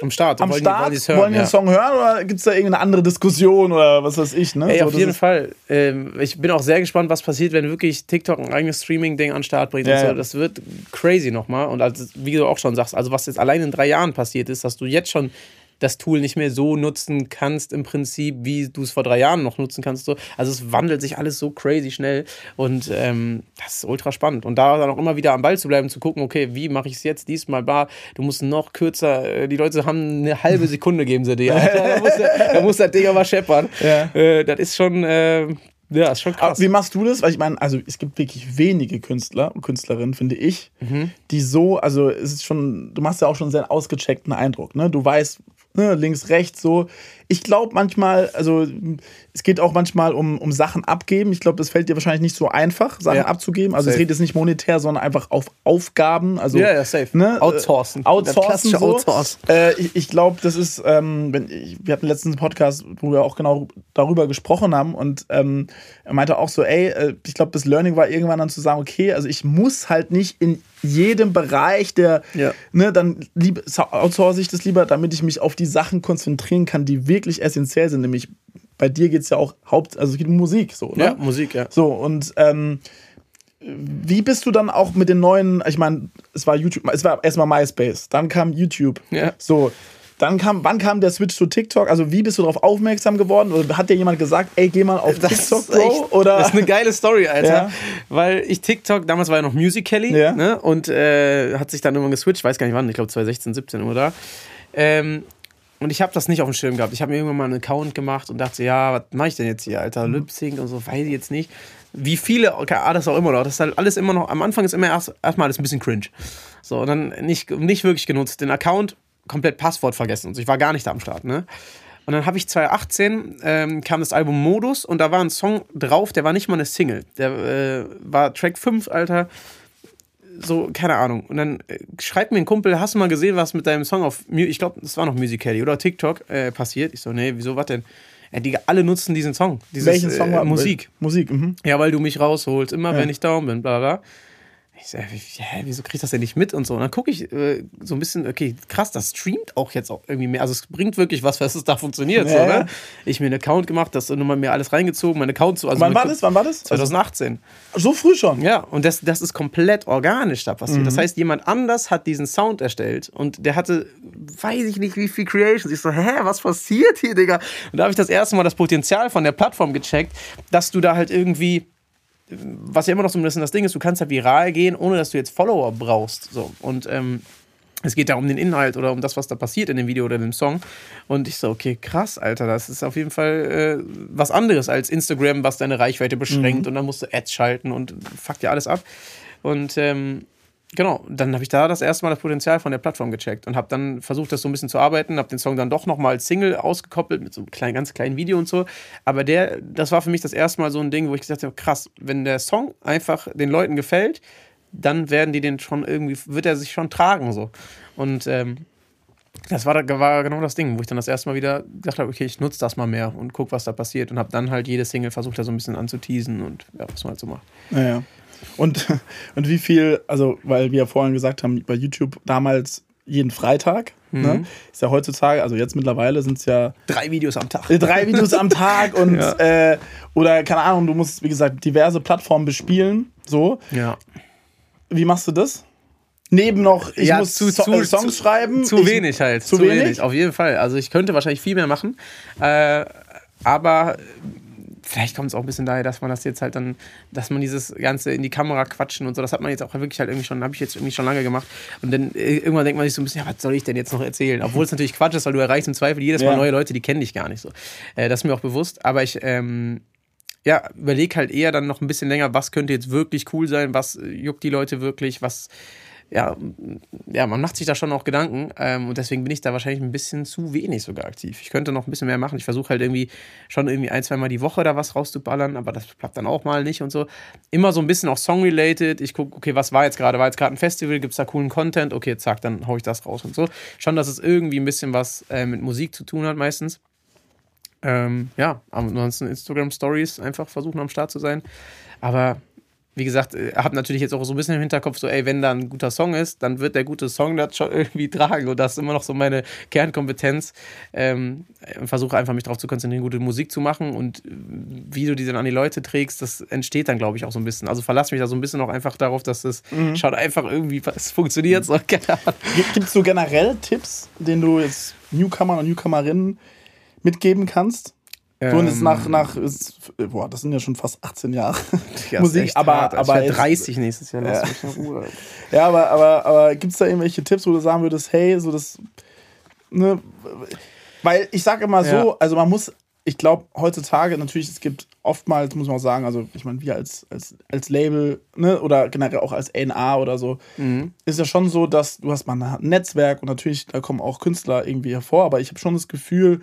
Am Start. am wollen Start, wollen die hören, wollen ja. den Song hören oder gibt es da irgendeine andere Diskussion oder was weiß ich, ne? Ey, so, auf jeden Fall. Ähm, ich bin auch sehr gespannt, was passiert, wenn wirklich TikTok ein eigenes Streaming-Ding an den Start bringt. Ja, so. Das wird crazy nochmal. Und als, wie du auch schon sagst, also was jetzt allein in drei Jahren passiert ist, dass du jetzt schon das Tool nicht mehr so nutzen kannst im Prinzip, wie du es vor drei Jahren noch nutzen kannst. So. Also es wandelt sich alles so crazy schnell und ähm, das ist ultra spannend. Und da dann auch immer wieder am Ball zu bleiben, zu gucken, okay, wie mache ich es jetzt diesmal bar? Du musst noch kürzer, äh, die Leute haben eine halbe Sekunde, geben sie dir. Da muss, da muss das Ding aber scheppern. Ja. Äh, das ist schon, äh, ja, ist schon Aber krass. Wie machst du das? Weil ich meine, also es gibt wirklich wenige Künstler und Künstlerinnen, finde ich, Mhm. die so, also es ist schon, du machst ja auch schon einen sehr ausgecheckten Eindruck, ne? Du weißt, ne, links, rechts, so. Ich glaube manchmal, also es geht auch manchmal um, um Sachen abgeben. Ich glaube, das fällt dir wahrscheinlich nicht so einfach, Sachen Ja. abzugeben. Also es Safe. redet jetzt nicht monetär, sondern einfach auf Aufgaben. Also, Ja, ja, safe. Ne, Outsourcen. Äh, outsourcen. So. Outsource. Äh, ich ich glaube, das ist, ähm, wenn ich, wir hatten letztens einen Podcast, wo wir auch genau darüber gesprochen haben und ähm, er meinte auch so, ey, äh, ich glaube, das Learning war irgendwann dann zu sagen, okay, also ich muss halt nicht in jedem Bereich der, Ja. ne, dann lieb, outsource ich das lieber, damit ich mich auf die Sachen konzentrieren kann, die wirklich essentiell sind, nämlich bei dir geht es ja auch haupt, also es geht um Musik, so, ne? Ja, Musik, ja. So, und ähm, wie bist du dann auch mit den neuen, ich meine, es war YouTube, es war erstmal MySpace, dann kam YouTube. Ja. So, Dann kam, wann kam der Switch zu TikTok? Also wie bist du darauf aufmerksam geworden? Oder hat dir jemand gesagt, ey, geh mal auf Das TikTok, Bro? echt- Oder? Das ist eine geile Story, Alter. Ja. Weil ich TikTok, damals war ja noch Musical.ly Ja. ne? und äh, hat sich dann irgendwann geswitcht, weiß gar nicht wann, ich glaube 2016, 17 oder. Ähm, und ich habe das nicht auf dem Schirm gehabt. Ich habe mir irgendwann mal einen Account gemacht und dachte, ja, was mache ich denn jetzt hier, Alter? Lip Sync und so, weiß ich jetzt nicht. Wie viele Artists auch immer noch. Das ist halt alles immer noch, am Anfang ist immer erst erstmal alles ein bisschen cringe. So, und dann nicht, nicht wirklich genutzt. Den Account komplett Passwort vergessen. Und so. ich war gar nicht da am Start, ne? Und dann habe ich 2018 ähm, kam das Album Modus und da war ein Song drauf, der war nicht mal eine Single. Der äh, war Track 5, Alter. So, keine Ahnung. Und dann äh, schreibt mir ein Kumpel, hast du mal gesehen, was mit deinem Song auf, ich glaube, das war noch Musical.ly oder TikTok äh, passiert? Ich so, nee, wieso, was denn? Ja, Digga, alle nutzen diesen Song. Dieses, Welchen Song war äh, Musik. Musik, mhm. Ja, weil du mich rausholst, immer Ja. wenn ich down bin, bla bla. Ich so, hä, wieso krieg ich das denn nicht mit und so? Und dann gucke ich äh, so ein bisschen, okay, krass, das streamt auch jetzt auch irgendwie mehr. Also es bringt wirklich was, was es da funktioniert. Ja, so, ne? Ich mir einen Account gemacht, das nochmal mir alles reingezogen, meinen Account zu. Also Wann war das? Wann war das? Also, 2018. so früh schon? Ja, und das, das ist komplett organisch da passiert. Mhm. Das heißt, jemand anders hat diesen Sound erstellt und der hatte, weiß ich nicht, wie viel Creations. Ich so, hä, was passiert hier, Digga? Und da habe ich das erste Mal das Potenzial von der Plattform gecheckt, dass du da halt irgendwie, was ja immer noch so ein bisschen das Ding ist, du kannst halt viral gehen, ohne dass du jetzt Follower brauchst. So. Und ähm, es geht da um den Inhalt oder um das, was da passiert in dem Video oder in dem Song. Und ich so, okay, krass, Alter, das ist auf jeden Fall äh, was anderes als Instagram, was deine Reichweite beschränkt und dann musst du Ads schalten und fuckt ja alles ab. Und ähm, genau, dann habe ich da das erste Mal das Potenzial von der Plattform gecheckt und habe dann versucht, das so ein bisschen zu arbeiten, habe den Song dann doch nochmal als Single ausgekoppelt mit so einem kleinen, ganz kleinen Video und so. Aber der, das war für mich das erste Mal so ein Ding, wo ich gesagt habe, krass, wenn der Song einfach den Leuten gefällt, dann werden die den schon irgendwie, wird er sich schon tragen so. Und ähm, das war, war genau das Ding, wo ich dann das erste Mal wieder gesagt habe, okay, ich nutze das mal mehr und guck, was da passiert und habe dann halt jede Single versucht, da so ein bisschen anzuteasen und ja, was man halt so macht. Ja, ja. Und, und wie viel, also, weil wir ja vorhin gesagt haben, bei YouTube damals jeden Freitag, Mhm. ne? Ist ja heutzutage, also jetzt mittlerweile sind es ja Drei Videos am Tag. drei Videos am Tag und, Ja. äh, oder keine Ahnung, du musst, wie gesagt, diverse Plattformen bespielen, so. Ja. Wie machst du das? Neben noch, ich Ja, muss zu- so zu- äh, Songs zu- schreiben. Zu ich, wenig halt. zu wenig? Auf jeden Fall. Also ich könnte wahrscheinlich viel mehr machen. Äh, aber vielleicht kommt es auch ein bisschen daher, dass man das jetzt halt dann, dass man dieses Ganze in die Kamera quatschen und so, das hat man jetzt auch wirklich halt irgendwie schon, habe ich jetzt irgendwie schon lange gemacht. Und dann äh, irgendwann denkt man sich so ein bisschen, ja, was soll ich denn jetzt noch erzählen? Obwohl es natürlich Quatsch ist, weil du erreichst im Zweifel jedes Mal Ja. neue Leute, die kennen dich gar nicht so. Äh, das ist mir auch bewusst. Aber ich, ähm, ja, überleg halt eher dann noch ein bisschen länger, was könnte jetzt wirklich cool sein, was äh, juckt die Leute wirklich, was, ja, ja, man macht sich da schon auch Gedanken ähm, und deswegen bin ich da wahrscheinlich ein bisschen zu wenig sogar aktiv. Ich könnte noch ein bisschen mehr machen. Ich versuche halt irgendwie schon irgendwie ein, zweimal die Woche da was rauszuballern, aber das klappt dann auch mal nicht und so. Immer so ein bisschen auch Song-related. Ich gucke, okay, was war jetzt gerade? War jetzt gerade ein Festival? Gibt es da coolen Content? Okay, zack, dann hau ich das raus und so. Schon, dass es irgendwie ein bisschen was äh, mit Musik zu tun hat meistens. Ähm, ja, ansonsten Instagram Stories einfach versuchen am Start zu sein. Aber wie gesagt, äh, habe natürlich jetzt auch so ein bisschen im Hinterkopf, so, ey, wenn da ein guter Song ist, dann wird der gute Song das schon irgendwie tragen. Und das ist immer noch so meine Kernkompetenz. Ähm, und versuche einfach mich darauf zu konzentrieren, gute Musik zu machen. Und äh, wie du die dann an die Leute trägst, das entsteht dann, glaube ich, auch so ein bisschen. Also verlass mich da so ein bisschen auch einfach darauf, dass es schaut einfach irgendwie, es funktioniert. So, keine Ahnung. Gibt es so generell Tipps, den du jetzt Newcomer und Newcomerinnen mitgeben kannst? So und jetzt Ähm, nach, nach ist, boah, das sind ja schon fast 18 Jahre Ja, Musik, aber, hart. aber ich jetzt- werde 30 nächstes Jahr. Lass mich in Ruhe. Ja, aber, aber, aber gibt es da irgendwelche Tipps, wo du sagen würdest, hey, so das, ne, weil ich sage immer so, Ja. also man muss, ich glaube, heutzutage natürlich, es gibt oftmals, muss man auch sagen, also ich meine, wir als, als, als Label, ne, oder generell auch als A&A oder so, Mhm. ist ja schon so, dass du hast mal ein Netzwerk und natürlich, da kommen auch Künstler irgendwie hervor, aber ich habe schon das Gefühl,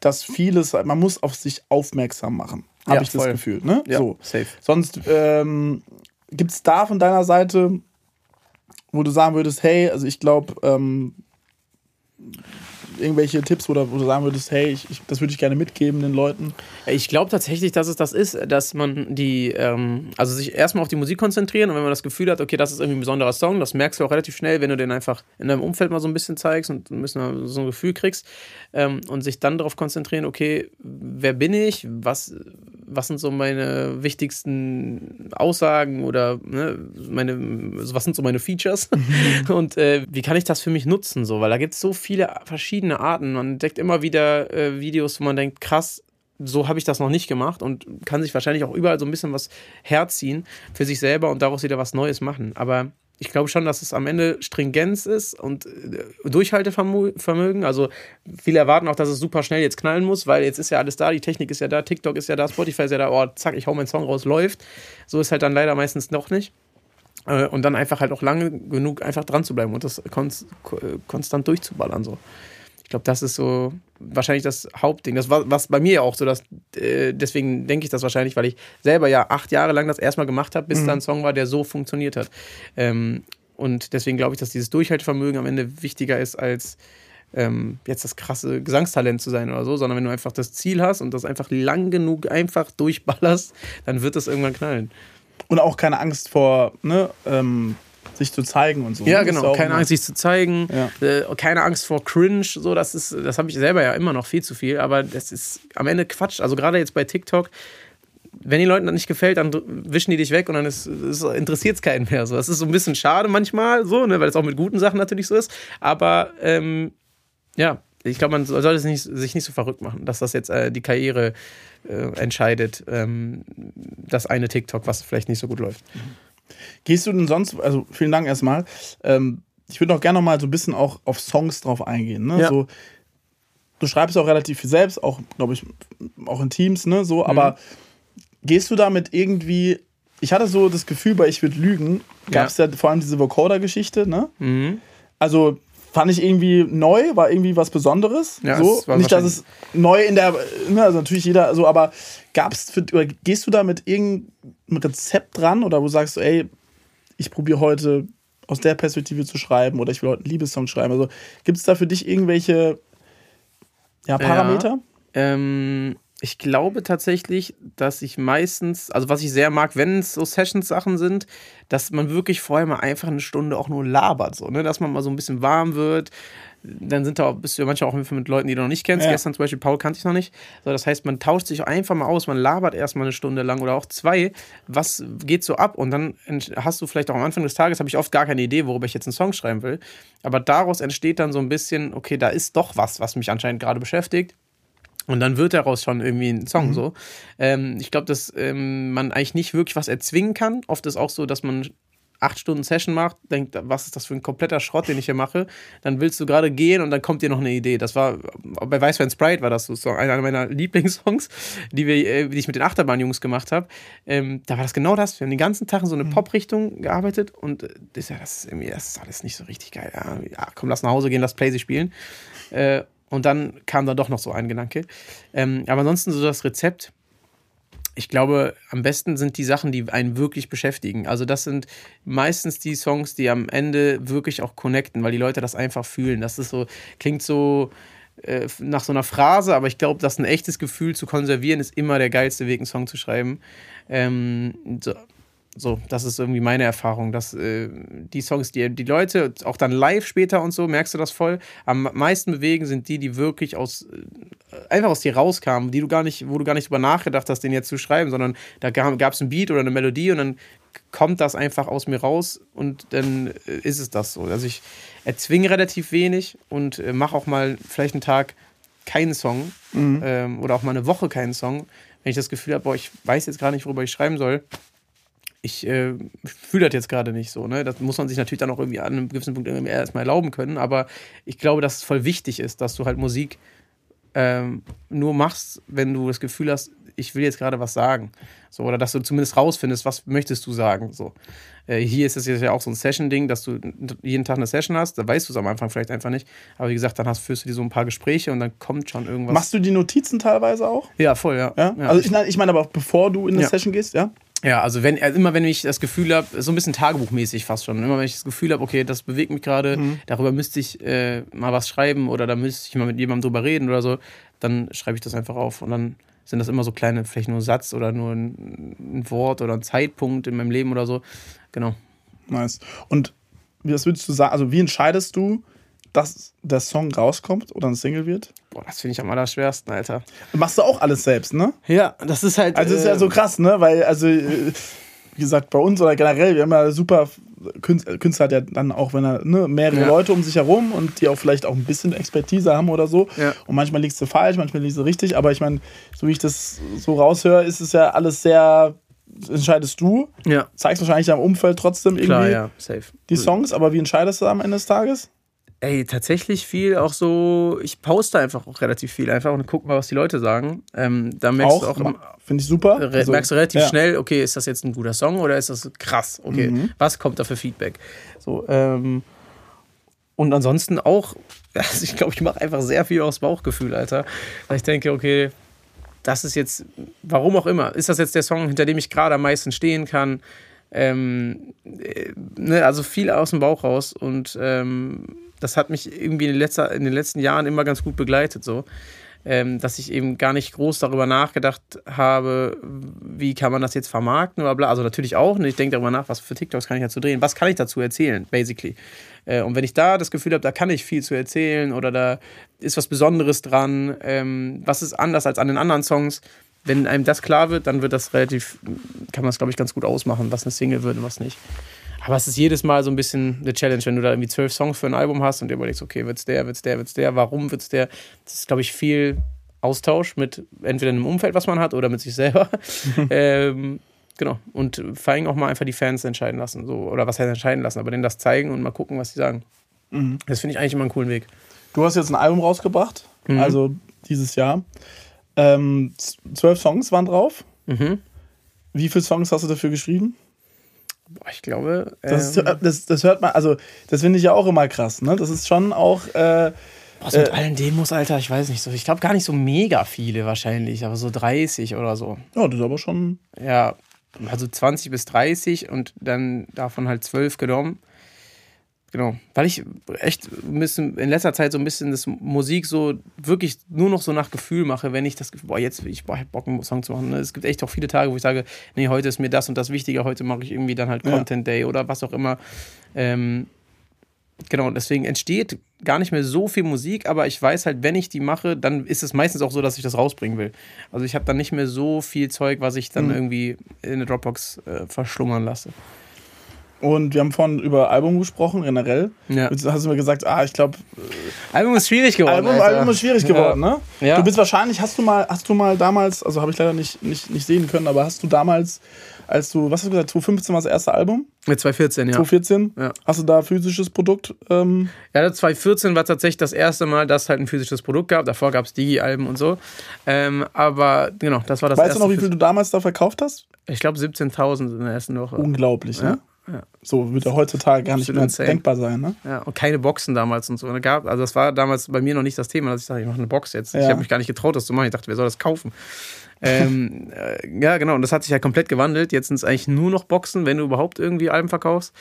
dass vieles, man muss auf sich aufmerksam machen, habe Ja, ich das voll. Gefühl, ne? Ja, So. safe. Sonst ähm, gibt es da von deiner Seite, wo du sagen würdest, hey, also ich glaube, ähm, irgendwelche Tipps oder wo du sagen würdest, hey, ich, ich, das würde ich gerne mitgeben den Leuten. Ich glaube tatsächlich, dass es das ist, dass man die, ähm, also sich erstmal auf die Musik konzentrieren und wenn man das Gefühl hat, okay, das ist irgendwie ein besonderer Song, das merkst du auch relativ schnell, wenn du den einfach in deinem Umfeld mal so ein bisschen zeigst und ein bisschen so ein Gefühl kriegst ähm, und sich dann darauf konzentrieren, okay, wer bin ich, was, was sind so meine wichtigsten Aussagen oder ne, meine, was sind so meine Features mhm. und äh, wie kann ich das für mich nutzen, so, weil da gibt es so viele verschiedene Arten. Man entdeckt immer wieder äh, Videos, wo man denkt, krass, so habe ich das noch nicht gemacht und kann sich wahrscheinlich auch überall so ein bisschen was herziehen für sich selber und daraus wieder was Neues machen. Aber ich glaube schon, dass es am Ende Stringenz ist und äh, Durchhaltevermögen. Also viele erwarten auch, dass es super schnell jetzt knallen muss, weil jetzt ist ja alles da, die Technik ist ja da, TikTok ist ja da, Spotify ist ja da, oh, zack, ich hau meinen Song raus, läuft. So ist halt dann leider meistens noch nicht. Äh, und dann einfach halt auch lange genug einfach dran zu bleiben und das konstant durchzuballern. So. Ich glaube, das ist so wahrscheinlich das Hauptding. Das war was bei mir ja auch so, dass äh, deswegen denke ich das wahrscheinlich, weil ich selber ja acht Jahre lang das erstmal gemacht habe, bis mhm. da ein Song war, der so funktioniert hat. Ähm, und deswegen glaube ich, dass dieses Durchhaltevermögen am Ende wichtiger ist als ähm, jetzt das krasse Gesangstalent zu sein oder so, sondern wenn du einfach das Ziel hast und das einfach lang genug einfach durchballerst, dann wird das irgendwann knallen. Und auch keine Angst vor ne, ähm, sich zu zeigen und so. Ja, genau. Keine Angst, sich zu zeigen. Ja. Äh, keine Angst vor Cringe. So, das ist, das habe ich selber ja immer noch viel zu viel. Aber das ist am Ende Quatsch. Also gerade jetzt bei TikTok, wenn den Leuten das nicht gefällt, dann wischen die dich weg und dann interessiert es keinen mehr. So, das ist so ein bisschen schade manchmal, so, ne, weil es auch mit guten Sachen natürlich so ist. Aber ähm, ja, ich glaube, man sollte sich nicht so verrückt machen, dass das jetzt äh, die Karriere äh, entscheidet. Ähm, das eine TikTok, was vielleicht nicht so gut läuft. Mhm. Gehst du denn sonst, also vielen Dank erstmal. Ähm, ich würde auch gerne noch mal so ein bisschen auch auf Songs drauf eingehen. Ne? Ja. So, du schreibst auch relativ viel selbst, auch, glaube ich, auch in Teams, ne? So, mhm. aber gehst du damit irgendwie. Ich hatte so das Gefühl, bei Ich würde lügen, gab es ja. ja. vor allem diese Vocoder-Geschichte, ne? Mhm. Also fand ich irgendwie neu, war irgendwie was Besonderes. Ja, so. Nicht, dass es neu in der, ne, also natürlich jeder so, aber gab's für, oder gehst du da mit irgendeinem Rezept dran oder wo sagst du, ey, ich probiere heute aus der Perspektive zu schreiben oder ich will heute einen Liebessong schreiben. Also gibt es da für dich irgendwelche ja, Parameter? Ja, ähm, ich glaube tatsächlich, dass ich meistens, also was ich sehr mag, wenn es so Sessions-Sachen sind, dass man wirklich vorher mal einfach eine Stunde auch nur labert, so, ne? dass man mal so ein bisschen warm wird. Dann sind da auch, bist du ja manchmal auch mit Leuten, die du noch nicht kennst. Ja. Gestern zum Beispiel Paul kannte ich noch nicht. So, das heißt, man tauscht sich einfach mal aus, man labert erstmal eine Stunde lang oder auch zwei. Was geht so ab? Und dann hast du vielleicht auch am Anfang des Tages, habe ich oft gar keine Idee, worüber ich jetzt einen Song schreiben will. Aber daraus entsteht dann so ein bisschen, okay, da ist doch was, was mich anscheinend gerade beschäftigt und dann wird daraus schon irgendwie ein Song mhm. so. Ähm, ich glaube, dass ähm, man eigentlich nicht wirklich was erzwingen kann. Oft ist auch so, dass man acht Stunden Session macht, denkt, was ist das für ein kompletter Schrott, den ich hier mache? Dann willst du gerade gehen und dann kommt dir noch eine Idee. Das war bei Weißwein Sprite war das so einer meiner Lieblingssongs, die, wir, äh, die ich mit den Achterbahnjungs gemacht habe. Ähm, da war das genau das. Wir haben den ganzen Tag in so eine mhm. Pop-Richtung gearbeitet und äh, das, ja, das, ist irgendwie, das ist alles nicht so richtig geil. Ja, komm, lass nach Hause gehen, lass Playsy spielen. Äh, und dann kam da doch noch so ein Gedanke. Ähm, aber ansonsten so das Rezept. Ich glaube, am besten sind die Sachen, die einen wirklich beschäftigen. Also das sind meistens die Songs, die am Ende wirklich auch connecten, weil die Leute das einfach fühlen. Das ist so, klingt so äh, nach so einer Phrase, aber ich glaube, dass ein echtes Gefühl zu konservieren ist immer der geilste Weg, einen Song zu schreiben. Ähm, so, so, das ist irgendwie meine Erfahrung, dass äh, die Songs, die die Leute auch dann live später und so, merkst du das voll, am meisten bewegen sind die, die wirklich aus äh, einfach aus dir rauskamen, die du gar nicht, wo du gar nicht drüber nachgedacht hast, den jetzt zu schreiben, sondern da gab es ein Beat oder eine Melodie und dann kommt das einfach aus mir raus und dann äh, ist es das so. Also ich erzwinge relativ wenig und äh, mache auch mal vielleicht einen Tag keinen Song mhm. ähm, oder auch mal eine Woche keinen Song, wenn ich das Gefühl habe, boah, ich weiß jetzt gar nicht, worüber ich schreiben soll ich äh, fühle das jetzt gerade nicht so. Ne? Das muss man sich natürlich dann auch irgendwie an einem gewissen Punkt erstmal erlauben können. Aber ich glaube, dass es voll wichtig ist, dass du halt Musik ähm, nur machst, wenn du das Gefühl hast, ich will jetzt gerade was sagen. So, oder dass du zumindest rausfindest, was möchtest du sagen. So. Äh, hier ist es jetzt ja auch so ein Session-Ding, dass du jeden Tag eine Session hast. Da weißt du es am Anfang vielleicht einfach nicht. Aber wie gesagt, dann hast, führst du dir so ein paar Gespräche und dann kommt schon irgendwas. Machst du die Notizen teilweise auch? Ja, voll, ja. ja? Also ich, ich meine aber auch bevor du in eine ja. Session gehst, ja? Ja, also wenn also immer wenn ich das Gefühl habe, so ein bisschen tagebuchmäßig fast schon, immer wenn ich das Gefühl habe, okay, das bewegt mich gerade, mhm. darüber müsste ich äh, mal was schreiben oder da müsste ich mal mit jemandem drüber reden oder so, dann schreibe ich das einfach auf und dann sind das immer so kleine, vielleicht nur ein Satz oder nur ein, ein Wort oder ein Zeitpunkt in meinem Leben oder so. Genau. Nice. Und was würdest du sagen, also wie entscheidest du, dass der Song rauskommt oder ein Single wird? Boah, das finde ich am allerschwersten, Alter. Machst du auch alles selbst, ne? Ja, das ist halt. Also, das ist ja äh, so krass, ne? Weil, also, äh, wie gesagt, bei uns oder generell, wir haben ja super. Künstler, Künstler hat ja dann auch, wenn er ne, mehrere Ja. Leute um sich herum und die auch vielleicht auch ein bisschen Expertise haben oder so. Ja. Und manchmal liegst du falsch, manchmal liegst du richtig. Aber ich meine, so wie ich das so raushöre, ist es ja alles sehr. Entscheidest du, Ja, zeigst wahrscheinlich deinem Umfeld trotzdem irgendwie klar, ja, die Songs, aber wie entscheidest du am Ende des Tages? Ey, tatsächlich viel auch so, ich poste einfach auch relativ viel einfach und guck mal, was die Leute sagen. Ähm, da merkst du auch, Finde ich super. re Also, merkst du relativ ja. schnell, okay, ist das jetzt ein guter Song oder ist das krass? Okay, Mhm. was kommt da für Feedback? So, ähm, und ansonsten auch, also ich glaube, ich mache einfach sehr viel aus Bauchgefühl, Alter. Weil ich denke, okay, das ist jetzt, warum auch immer, ist das jetzt der Song, hinter dem ich gerade am meisten stehen kann? Ähm, äh, ne, also viel aus dem Bauch raus und ähm, das hat mich irgendwie in den, letzter, in den letzten Jahren immer ganz gut begleitet, so. Ähm, dass ich eben gar nicht groß darüber nachgedacht habe, wie kann man das jetzt vermarkten oder bla. Also natürlich auch, ne? ich denke darüber nach, was für TikToks kann ich dazu drehen, was kann ich dazu erzählen, basically. Äh, und wenn ich da das Gefühl habe, da kann ich viel zu erzählen oder da ist was Besonderes dran, ähm, was ist anders als an den anderen Songs, wenn einem das klar wird, dann wird das relativ, kann man es, glaube ich, ganz gut ausmachen, was eine Single wird und was nicht. Aber es ist jedes Mal so ein bisschen eine Challenge, wenn du da irgendwie zwölf Songs für ein Album hast und dir überlegst, okay, wird's der, wird's der, wird's der, warum wird's der? Das ist, glaube ich, viel Austausch mit entweder einem Umfeld, was man hat, oder mit sich selber. ähm, genau. Und vor allem auch mal einfach die Fans entscheiden lassen. So, oder was heißt entscheiden lassen, aber denen das zeigen und mal gucken, was sie sagen. Das finde ich eigentlich immer einen coolen Weg. Du hast jetzt ein Album rausgebracht, Mhm. also dieses Jahr. Ähm, zwölf Songs waren drauf. Mhm. Wie viele Songs hast du dafür geschrieben? Boah, ich glaube. Das, ähm, ist, das, das hört man, also das finde ich ja auch immer krass, ne? Das ist schon auch, äh, so mit äh, allen Demos, Alter, ich weiß nicht so. Ich glaube gar nicht so mega viele wahrscheinlich, aber so 30 oder so. ja, das ist aber schon. Ja, also 20 bis 30 und dann davon halt 12 genommen. Genau, weil ich echt ein bisschen in letzter Zeit so ein bisschen das Musik so wirklich nur noch so nach Gefühl mache, wenn ich das Gefühl, boah, jetzt ich boah, ich hab Bock einen Song zu machen. ne? Es gibt echt auch viele Tage, wo ich sage, nee, heute ist mir das und das wichtiger, heute mache ich irgendwie dann halt Ja. Content Day oder was auch immer. Ähm, genau, deswegen entsteht gar nicht mehr so viel Musik, aber ich weiß halt, wenn ich die mache, dann ist es meistens auch so, dass ich das rausbringen will. Also ich habe dann nicht mehr so viel Zeug, was ich dann Mhm. irgendwie in eine Dropbox äh, verschlummern lasse. Und wir haben vorhin über Album gesprochen, generell. Ja. Jetzt hast du mir gesagt, ah, ich glaube, Album ist schwierig geworden. Album. Album ist schwierig geworden, ne? Ja. Du bist wahrscheinlich, hast du mal, hast du mal damals, also habe ich leider nicht, nicht, nicht sehen können, aber hast du damals, als du, was hast du gesagt, 2015 war das erste Album? Mit 2014, ja. 2014? Ja. Hast du da physisches Produkt? Ähm, Ja, 2014 war tatsächlich das erste Mal, dass es halt ein physisches Produkt gab. Davor gab es Digi-Alben und so. Ähm, aber genau, das war das weißt erste. du noch, wie viel du damals da verkauft hast? Ich glaube 17.000 in der ersten Woche. Unglaublich, ne? Ja. So wird ja heutzutage gar nicht mehr insane. denkbar sein, ne? Ja, und keine Boxen damals und so. Und gab, also das war damals bei mir noch nicht das Thema, dass ich sage, ich mache eine Box jetzt. Ich Ja. habe mich gar nicht getraut, das zu machen. Ich dachte, wer soll das kaufen? ähm, äh, ja, genau. Und das hat sich ja komplett gewandelt. Jetzt sind es eigentlich nur noch Boxen, wenn du überhaupt irgendwie Alben verkaufst.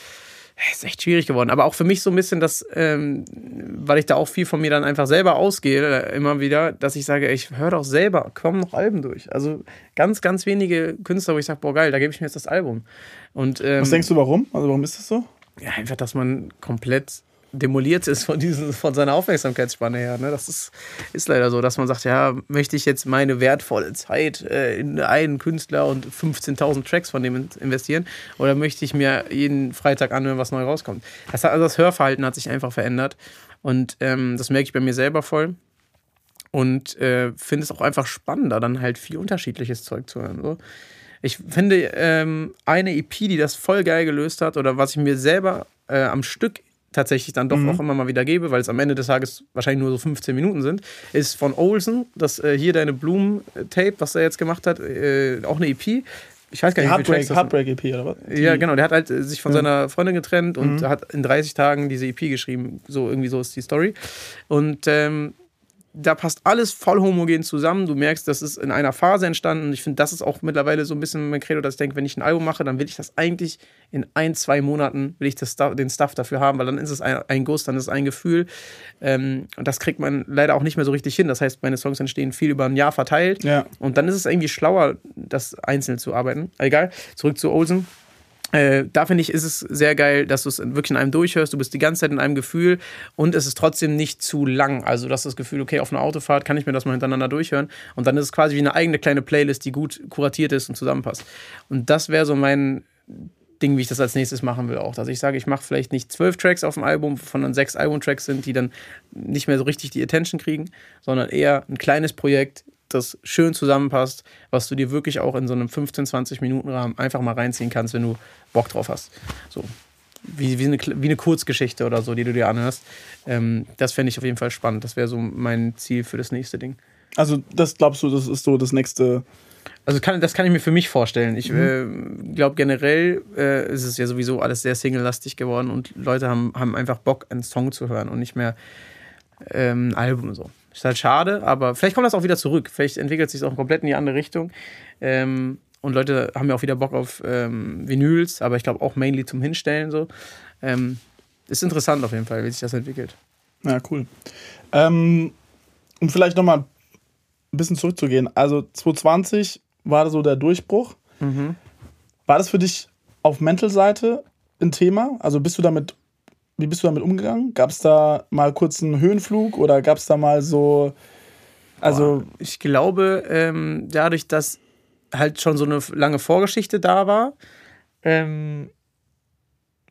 Ist echt schwierig geworden. Aber auch für mich so ein bisschen das, ähm, weil ich da auch viel von mir dann einfach selber ausgehe, äh, immer wieder, dass ich sage, ich höre doch selber, kommen noch Alben durch. Also ganz, ganz wenige Künstler, wo ich sage, boah, geil, da gebe ich mir jetzt das Album. Und, ähm, Was denkst du, warum? Also warum ist das so? ja, einfach, dass man komplett demoliert ist von, diesen, von seiner Aufmerksamkeitsspanne her. Ne? Das ist, ist leider so, dass man sagt, ja, möchte ich jetzt meine wertvolle Zeit äh, in einen Künstler und 15.000 Tracks von dem in- investieren oder möchte ich mir jeden Freitag anhören, was neu rauskommt. Das, also das Hörverhalten hat sich einfach verändert und ähm, das merke ich bei mir selber voll und äh, finde es auch einfach spannender, dann halt viel unterschiedliches Zeug zu hören. So. Ich finde ähm, eine EP, die das voll geil gelöst hat oder was ich mir selber äh, am Stück tatsächlich dann doch auch immer mal wieder gebe, weil es am Ende des Tages wahrscheinlich nur so 15 Minuten sind, ist von Olsen, das äh, hier deine Blumen-Tape, was er jetzt gemacht hat, äh, auch eine EP. Ich weiß gar nicht, wie Heartbreak, Tracks das. Heartbreak EP oder was? Ja, genau. Der hat halt äh, sich von Ja. seiner Freundin getrennt und hat in 30 Tagen diese EP geschrieben. So irgendwie so ist die Story. Und ähm, da passt alles voll homogen zusammen. Du merkst, das ist in einer Phase entstanden. Und ich finde, das ist auch mittlerweile so ein bisschen mein Credo, dass ich denke, wenn ich ein Album mache, dann will ich das eigentlich in ein, zwei Monaten, will ich das, den Stuff dafür haben, weil dann ist es ein, ein Guss, dann ist es ein Gefühl. Ähm, und das kriegt man leider auch nicht mehr so richtig hin. Das heißt, meine Songs entstehen viel über ein Jahr verteilt. Ja. Und dann ist es irgendwie schlauer, das einzeln zu arbeiten. Egal, zurück zu Olsen. Äh, da finde ich, ist es sehr geil, dass du es wirklich in einem durchhörst. Du bist die ganze Zeit in einem Gefühl und es ist trotzdem nicht zu lang. Also, du hast das Gefühl, okay, auf einer Autofahrt kann ich mir das mal hintereinander durchhören. Und dann ist es quasi wie eine eigene kleine Playlist, die gut kuratiert ist und zusammenpasst. Und das wäre so mein Ding, wie ich das als nächstes machen will auch. Also ich sage, ich mache vielleicht nicht zwölf Tracks auf dem Album, von dann sechs Albumtracks sind, die dann nicht mehr so richtig die Attention kriegen, sondern eher ein kleines Projekt, das schön zusammenpasst, was du dir wirklich auch in so einem 15, 20 Minuten Rahmen einfach mal reinziehen kannst, wenn du Bock drauf hast. So. Wie, wie, eine, wie eine Kurzgeschichte oder so, die du dir anhörst. Ähm, das fände ich auf jeden Fall spannend. Das wäre so mein Ziel für das nächste Ding. Also, das glaubst du, das ist so das nächste. Also kann, das kann ich mir für mich vorstellen. Ich mhm. äh, glaube generell äh, ist es ja sowieso alles sehr singlelastig geworden und Leute haben, haben einfach Bock, einen Song zu hören und nicht mehr ähm, ein Album so. Ist halt schade, aber vielleicht kommt das auch wieder zurück. Vielleicht entwickelt sich es auch komplett in die andere Richtung. Ähm, und Leute haben ja auch wieder Bock auf ähm, Vinyls, aber ich glaube auch mainly zum Hinstellen so. Ähm, ist interessant auf jeden Fall, wie sich das entwickelt. Ja, cool. Ähm, um vielleicht nochmal ein bisschen zurückzugehen. Also 2020 war so der Durchbruch. Mhm. War das für dich auf Mental-Seite ein Thema? Also bist du damit wie bist du damit umgegangen? Gab es da mal kurz einen Höhenflug oder gab es da mal so. Also. Boah, ich glaube, ähm, dadurch, dass halt schon so eine lange Vorgeschichte da war, ähm,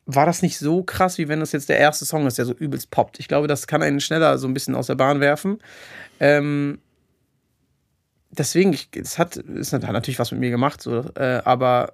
war das nicht so krass, wie wenn das jetzt der erste Song ist, der so übelst poppt. Ich glaube, das kann einen schneller so ein bisschen aus der Bahn werfen. Ähm, deswegen, es hat, hat natürlich was mit mir gemacht, so, äh, aber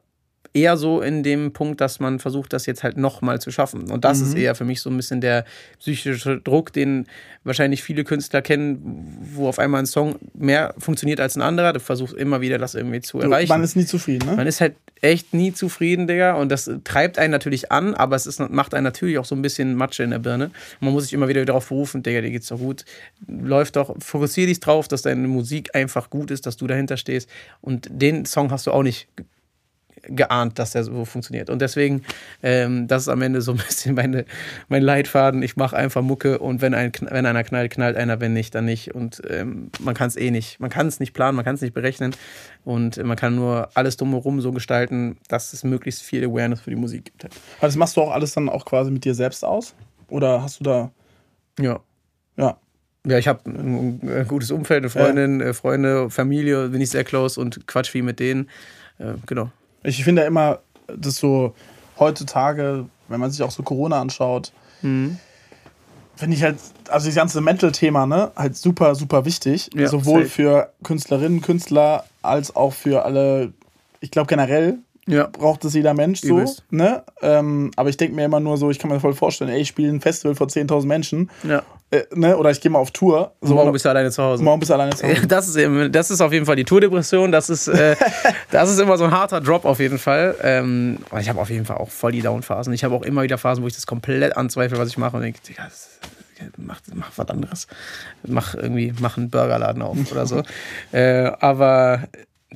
eher so in dem Punkt, dass man versucht, das jetzt halt nochmal zu schaffen. Und das mhm. ist eher für mich so ein bisschen der psychische Druck, den wahrscheinlich viele Künstler kennen, wo auf einmal ein Song mehr funktioniert als ein anderer. Du versuchst immer wieder das irgendwie zu erreichen. Man ist nie zufrieden, ne? Man ist halt echt nie zufrieden, Digga. Und das treibt einen natürlich an, aber es ist, macht einen natürlich auch so ein bisschen Matsche in der Birne. Man muss sich immer wieder darauf berufen, Digga, dir geht's doch gut. Läuft doch, fokussier dich drauf, dass deine Musik einfach gut ist, dass du dahinter stehst. Und den Song hast du auch nicht geahnt, dass der so funktioniert. Und deswegen, ähm, das ist am Ende so ein bisschen meine, mein Leitfaden. Ich mache einfach Mucke und wenn, ein, wenn einer knallt, knallt einer, wenn nicht, dann nicht. Und ähm, man kann es eh nicht. Man kann es nicht planen, man kann es nicht berechnen. Und man kann nur alles drumherum so gestalten, dass es möglichst viel Awareness für die Musik gibt. Also das machst du auch alles dann auch quasi mit dir selbst aus? Oder hast du da. Ja. Ja. Ja, ich habe ein, gutes Umfeld, eine Freundin, ja. Äh, Freunde, Familie, bin ich sehr close und quatsch viel mit denen. Äh, genau. Ich finde ja immer, dass so heutzutage, wenn man sich auch so Corona anschaut, mhm. finde ich halt, also das ganze Mental-Thema, ne, halt super, super wichtig. Ja, sowohl safe. für Künstlerinnen, Künstler, als auch für alle, ich glaube generell ja. braucht es jeder Mensch so. Ne? Ähm, aber ich denke mir immer nur so, ich kann mir voll vorstellen, ey, ich spiele ein Festival vor 10.000 Menschen. Ja. Äh, ne? Oder ich gehe mal auf Tour. So, morgen bist du alleine zu Hause. Morgen bist du alleine zu Hause. Das ist, eben, das ist auf jeden Fall die Tourdepression. Das ist, äh, das ist immer so ein harter Drop auf jeden Fall. Ähm, ich habe auf jeden Fall auch voll die Down-Phasen. Ich habe auch immer wieder Phasen, wo ich das komplett anzweifle, was ich mache und denke, mach, mach was anderes. Mach irgendwie, mach einen Burgerladen auf oder so. äh, aber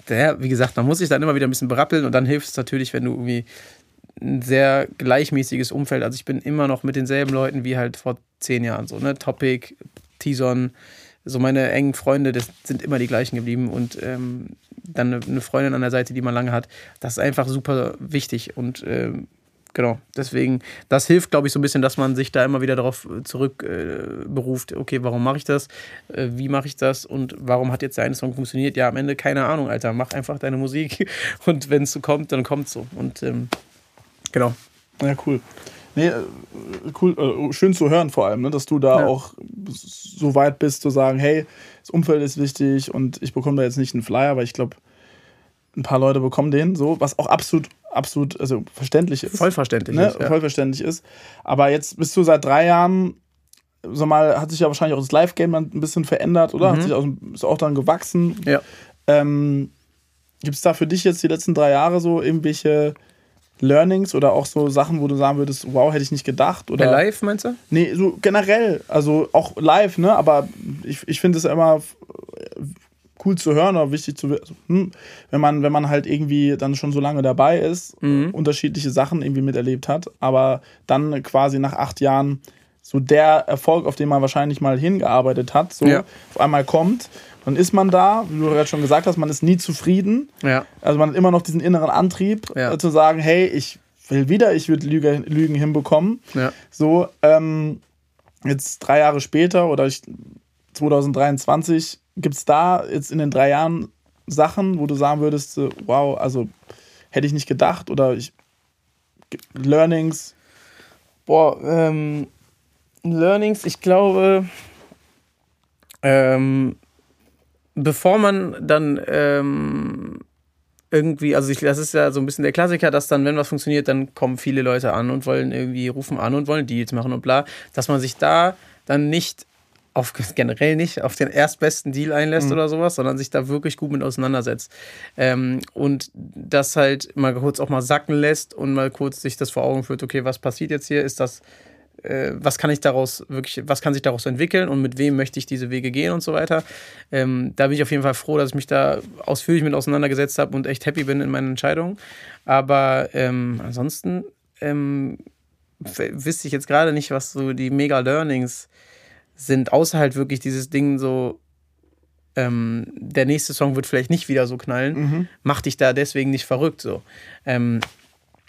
der, wie gesagt, man muss sich dann immer wieder ein bisschen berappeln und dann hilft es natürlich, wenn du irgendwie ein sehr gleichmäßiges Umfeld. Also ich bin immer noch mit denselben Leuten wie halt vor zehn Jahren so, ne? Topic, Tison, so meine engen Freunde, das sind immer die gleichen geblieben und ähm, dann eine Freundin an der Seite, die man lange hat, das ist einfach super wichtig und ähm, genau, deswegen, das hilft, glaube ich, so ein bisschen, dass man sich da immer wieder darauf zurückberuft, äh, okay, warum mache ich das, äh, wie mache ich das und warum hat jetzt der eine Song funktioniert? Ja, am Ende keine Ahnung, Alter, mach einfach deine Musik und wenn es so kommt, dann kommt es so und ähm, genau. Ja, cool. Nee, äh, cool, äh, schön zu hören vor allem, ne, dass du da ja. auch so weit bist zu sagen, hey, das Umfeld ist wichtig und ich bekomme da jetzt nicht einen Flyer, weil ich glaube, ein paar Leute bekommen den so, was auch absolut, absolut, also verständlich ist. Vollverständlich ne? ist. Ja. Vollverständlich ist. Aber jetzt bist du seit drei Jahren, so mal, hat sich ja wahrscheinlich auch das Live-Game ein bisschen verändert, oder? Mhm. Hat sich auch, ist auch dann gewachsen. Ja. Ähm, Gibt es da für dich jetzt die letzten drei Jahre so irgendwelche Learnings oder auch so Sachen, wo du sagen würdest, wow, hätte ich nicht gedacht? Oder Bei live meinst du? Nee, so generell, also auch live, ne? Aber ich, ich finde es immer cool zu hören oder wichtig zu also, hm, wenn man wenn man halt irgendwie dann schon so lange dabei ist, mhm. unterschiedliche Sachen irgendwie miterlebt hat, aber dann quasi nach acht Jahren so der Erfolg, auf den man wahrscheinlich mal hingearbeitet hat, so ja. auf einmal kommt dann ist man da, wie du gerade schon gesagt hast, man ist nie zufrieden. Ja. Also man hat immer noch diesen inneren Antrieb, ja. äh, zu sagen, hey, ich will wieder, ich würde Lüge, Lügen hinbekommen. So, ähm, jetzt drei Jahre später oder ich, 2023, gibt es da jetzt in den drei Jahren Sachen, wo du sagen würdest, äh, wow, also hätte ich nicht gedacht oder ich, Learnings? Boah, ähm, Learnings, ich glaube, ähm, bevor man dann ähm, irgendwie, also ich, das ist ja so ein bisschen der Klassiker, dass dann, wenn was funktioniert, dann kommen viele Leute an und wollen irgendwie rufen an und wollen Deals machen und bla, dass man sich da dann nicht auf generell nicht auf den erstbesten Deal einlässt mhm. oder sowas, sondern sich da wirklich gut mit auseinandersetzt. Ähm, und das halt mal kurz auch mal sacken lässt und mal kurz sich das vor Augen führt, okay, was passiert jetzt hier? Ist das äh, was kann ich daraus wirklich, was kann sich daraus entwickeln und mit wem möchte ich diese Wege gehen und so weiter. Ähm, da bin ich auf jeden Fall froh, dass ich mich da ausführlich mit auseinandergesetzt habe und echt happy bin in meinen Entscheidungen. Aber ähm, ansonsten ähm, wüsste ich jetzt gerade nicht, was so die mega Learnings sind, außer halt wirklich dieses Ding so, ähm, der nächste Song wird vielleicht nicht wieder so knallen, mhm. mach dich da deswegen nicht verrückt so. Ähm,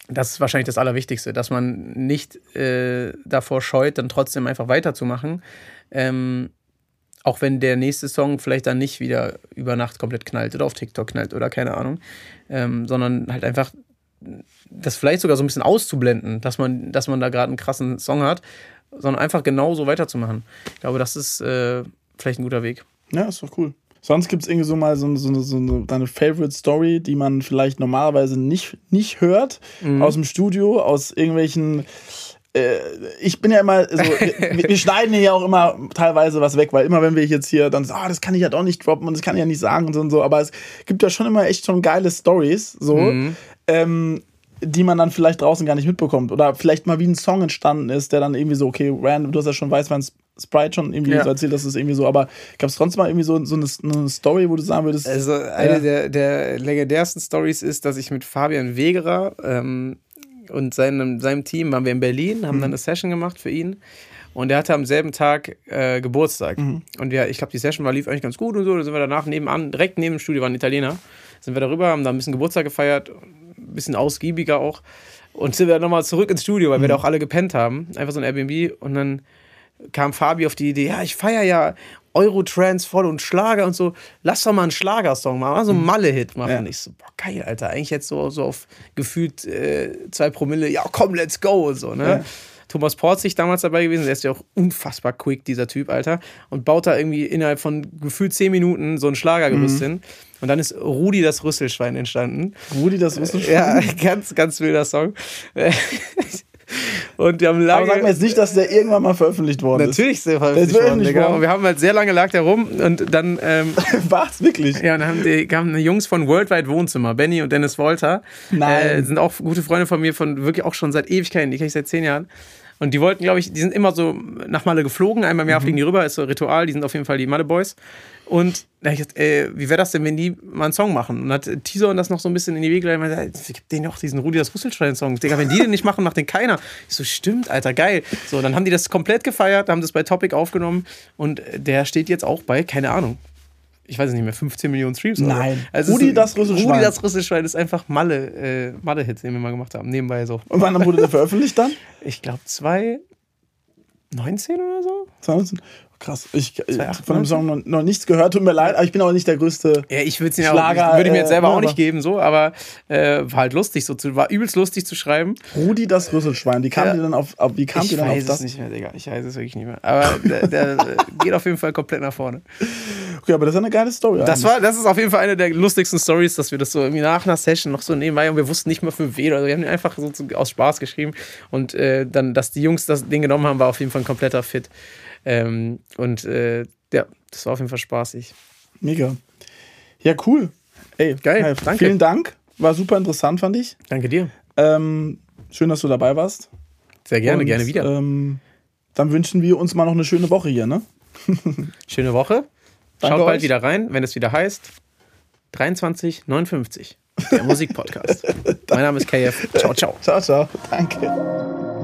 das ist wahrscheinlich das Allerwichtigste, dass man nicht äh, davor scheut, dann trotzdem einfach weiterzumachen. Ähm, auch wenn der nächste Song vielleicht dann nicht wieder über Nacht komplett knallt oder auf TikTok knallt oder keine Ahnung, ähm, sondern halt einfach das vielleicht sogar so ein bisschen auszublenden, dass man, dass man da gerade einen krassen Song hat, sondern einfach genauso weiterzumachen. Ich glaube, das ist äh, vielleicht ein guter Weg. Ja, ist doch cool. Sonst gibt es irgendwie so mal so, so, so eine, deine Favorite Story, die man vielleicht normalerweise nicht, nicht hört, mhm. aus dem Studio, aus irgendwelchen. Äh, ich bin ja immer so, wir, wir, schneiden hier auch immer teilweise was weg, weil immer wenn wir jetzt hier dann so, ah, das kann ich ja doch nicht droppen und das kann ich ja nicht sagen und so und so, aber es gibt ja schon immer echt schon geile Stories, so. Mhm. Ähm, die man dann vielleicht draußen gar nicht mitbekommt. Oder vielleicht mal wie ein Song entstanden ist, der dann irgendwie so, okay, random, du hast ja schon Weißwein Sprite schon irgendwie ja. so erzählt, dass es irgendwie so, aber gab es trotzdem mal irgendwie so, so eine, eine, Story, wo du sagen würdest. Also eine ja. der, der legendärsten Stories ist, dass ich mit Fabian Wegerer ähm, und seinem, seinem Team waren wir in Berlin, haben mhm. dann eine Session gemacht für ihn. Und er hatte am selben Tag äh, Geburtstag. Mhm. Und wir, ich glaube, die Session war, lief eigentlich ganz gut und so. Da sind wir danach nebenan, direkt neben dem Studio waren Italiener. Sind wir darüber, haben da ein bisschen Geburtstag gefeiert, bisschen ausgiebiger auch. Und sind wir dann nochmal zurück ins Studio, weil mhm. wir da auch alle gepennt haben. Einfach so ein Airbnb. Und dann kam Fabi auf die Idee, ja, ich feiere ja Eurotrance voll und Schlager und so. Lass doch mal einen Schlagersong machen, mal so einen mhm. Malle-Hit machen. Ja. Ich so, boah, geil, Alter. Eigentlich jetzt so, so auf gefühlt äh, zwei Promille, ja, komm, let's go und so, ne? Ja. Thomas Porzig damals dabei gewesen, der ist ja auch unfassbar quick, dieser Typ, Alter. Und baut da irgendwie innerhalb von gefühlt zehn Minuten so ein Schlagergerüst mhm. hin. Und dann ist Rudi das Rüsselschwein entstanden. Rudi das Rüsselschwein? Ja, ganz, ganz wilder Song. Und wir haben lange. Aber sag mir jetzt nicht, dass der irgendwann mal veröffentlicht worden ist. Natürlich ist der veröffentlicht, worden, Digga. Und wir haben halt sehr lange lag der rum und dann. Ähm, War's wirklich? Ja, und dann haben die kamen Jungs von Worldwide Wohnzimmer, Benny und Dennis Wolter. Nein. Äh, sind auch gute Freunde von mir, von wirklich auch schon seit Ewigkeiten, die kenne ich seit zehn Jahren. Und die wollten, glaube ich, die sind immer so nach Malle geflogen, einmal im Jahr mhm. fliegen die rüber, ist so ein Ritual, die sind auf jeden Fall die Malle Boys. Und da ich gesagt, ey, wie wäre das denn, wenn die mal einen Song machen? Und hat Teaser und das noch so ein bisschen in die Wege geleitet und gesagt, gib denen doch diesen Rudi das Rüsselschwein-Song. Digga, wenn die den nicht machen, macht den keiner. Ich so, stimmt, Alter, geil. So, dann haben die das komplett gefeiert, haben das bei Topic aufgenommen und der steht jetzt auch bei, keine Ahnung, ich weiß nicht mehr, 15 Millionen Streams. Nein. Also Rudi das Rüsselschwein. Rudi das Rüsselschwein ist einfach Malle, äh, Malle-Hit, den wir mal gemacht haben, nebenbei so. Und wann wurde der veröffentlicht dann? Ich glaube, zwei, 19 oder so? 2019. Krass, ich, ich von dem Song noch, noch, nichts gehört, tut mir leid, aber ich bin auch nicht der größte ja, ich würde Schlager, würde ich mir jetzt selber äh, auch nicht geben, so, aber äh, war halt lustig, so zu, war übelst lustig zu schreiben. Rudi das Rüsselschwein, wie kam ja. die dann auf, wie kam ich die dann auf das? Ich weiß es nicht mehr, Digga, ich weiß es wirklich nicht mehr, aber der, der geht auf jeden Fall komplett nach vorne. Okay, aber das ist eine geile Story. Das, war, das ist auf jeden Fall eine der lustigsten Stories, dass wir das so irgendwie nach einer Session noch so nebenbei und wir wussten nicht mehr für wen, also wir haben den einfach so aus Spaß geschrieben und äh, dann, dass die Jungs das Ding genommen haben, war auf jeden Fall ein kompletter Fit. Ähm, und äh, ja, das war auf jeden Fall spaßig. Mega. Ja, cool. Ey, geil. Hey, danke. Vielen Dank. War super interessant, fand ich. Danke dir. Ähm, schön, dass du dabei warst. Sehr gerne, und, gerne wieder. Ähm, dann wünschen wir uns mal noch eine schöne Woche hier, ne? Schöne Woche. Danke Schaut bald euch. wieder rein, wenn es wieder heißt 2359, der Musikpodcast. mein Name ist KF. Ciao, ciao. Ciao, ciao. Danke.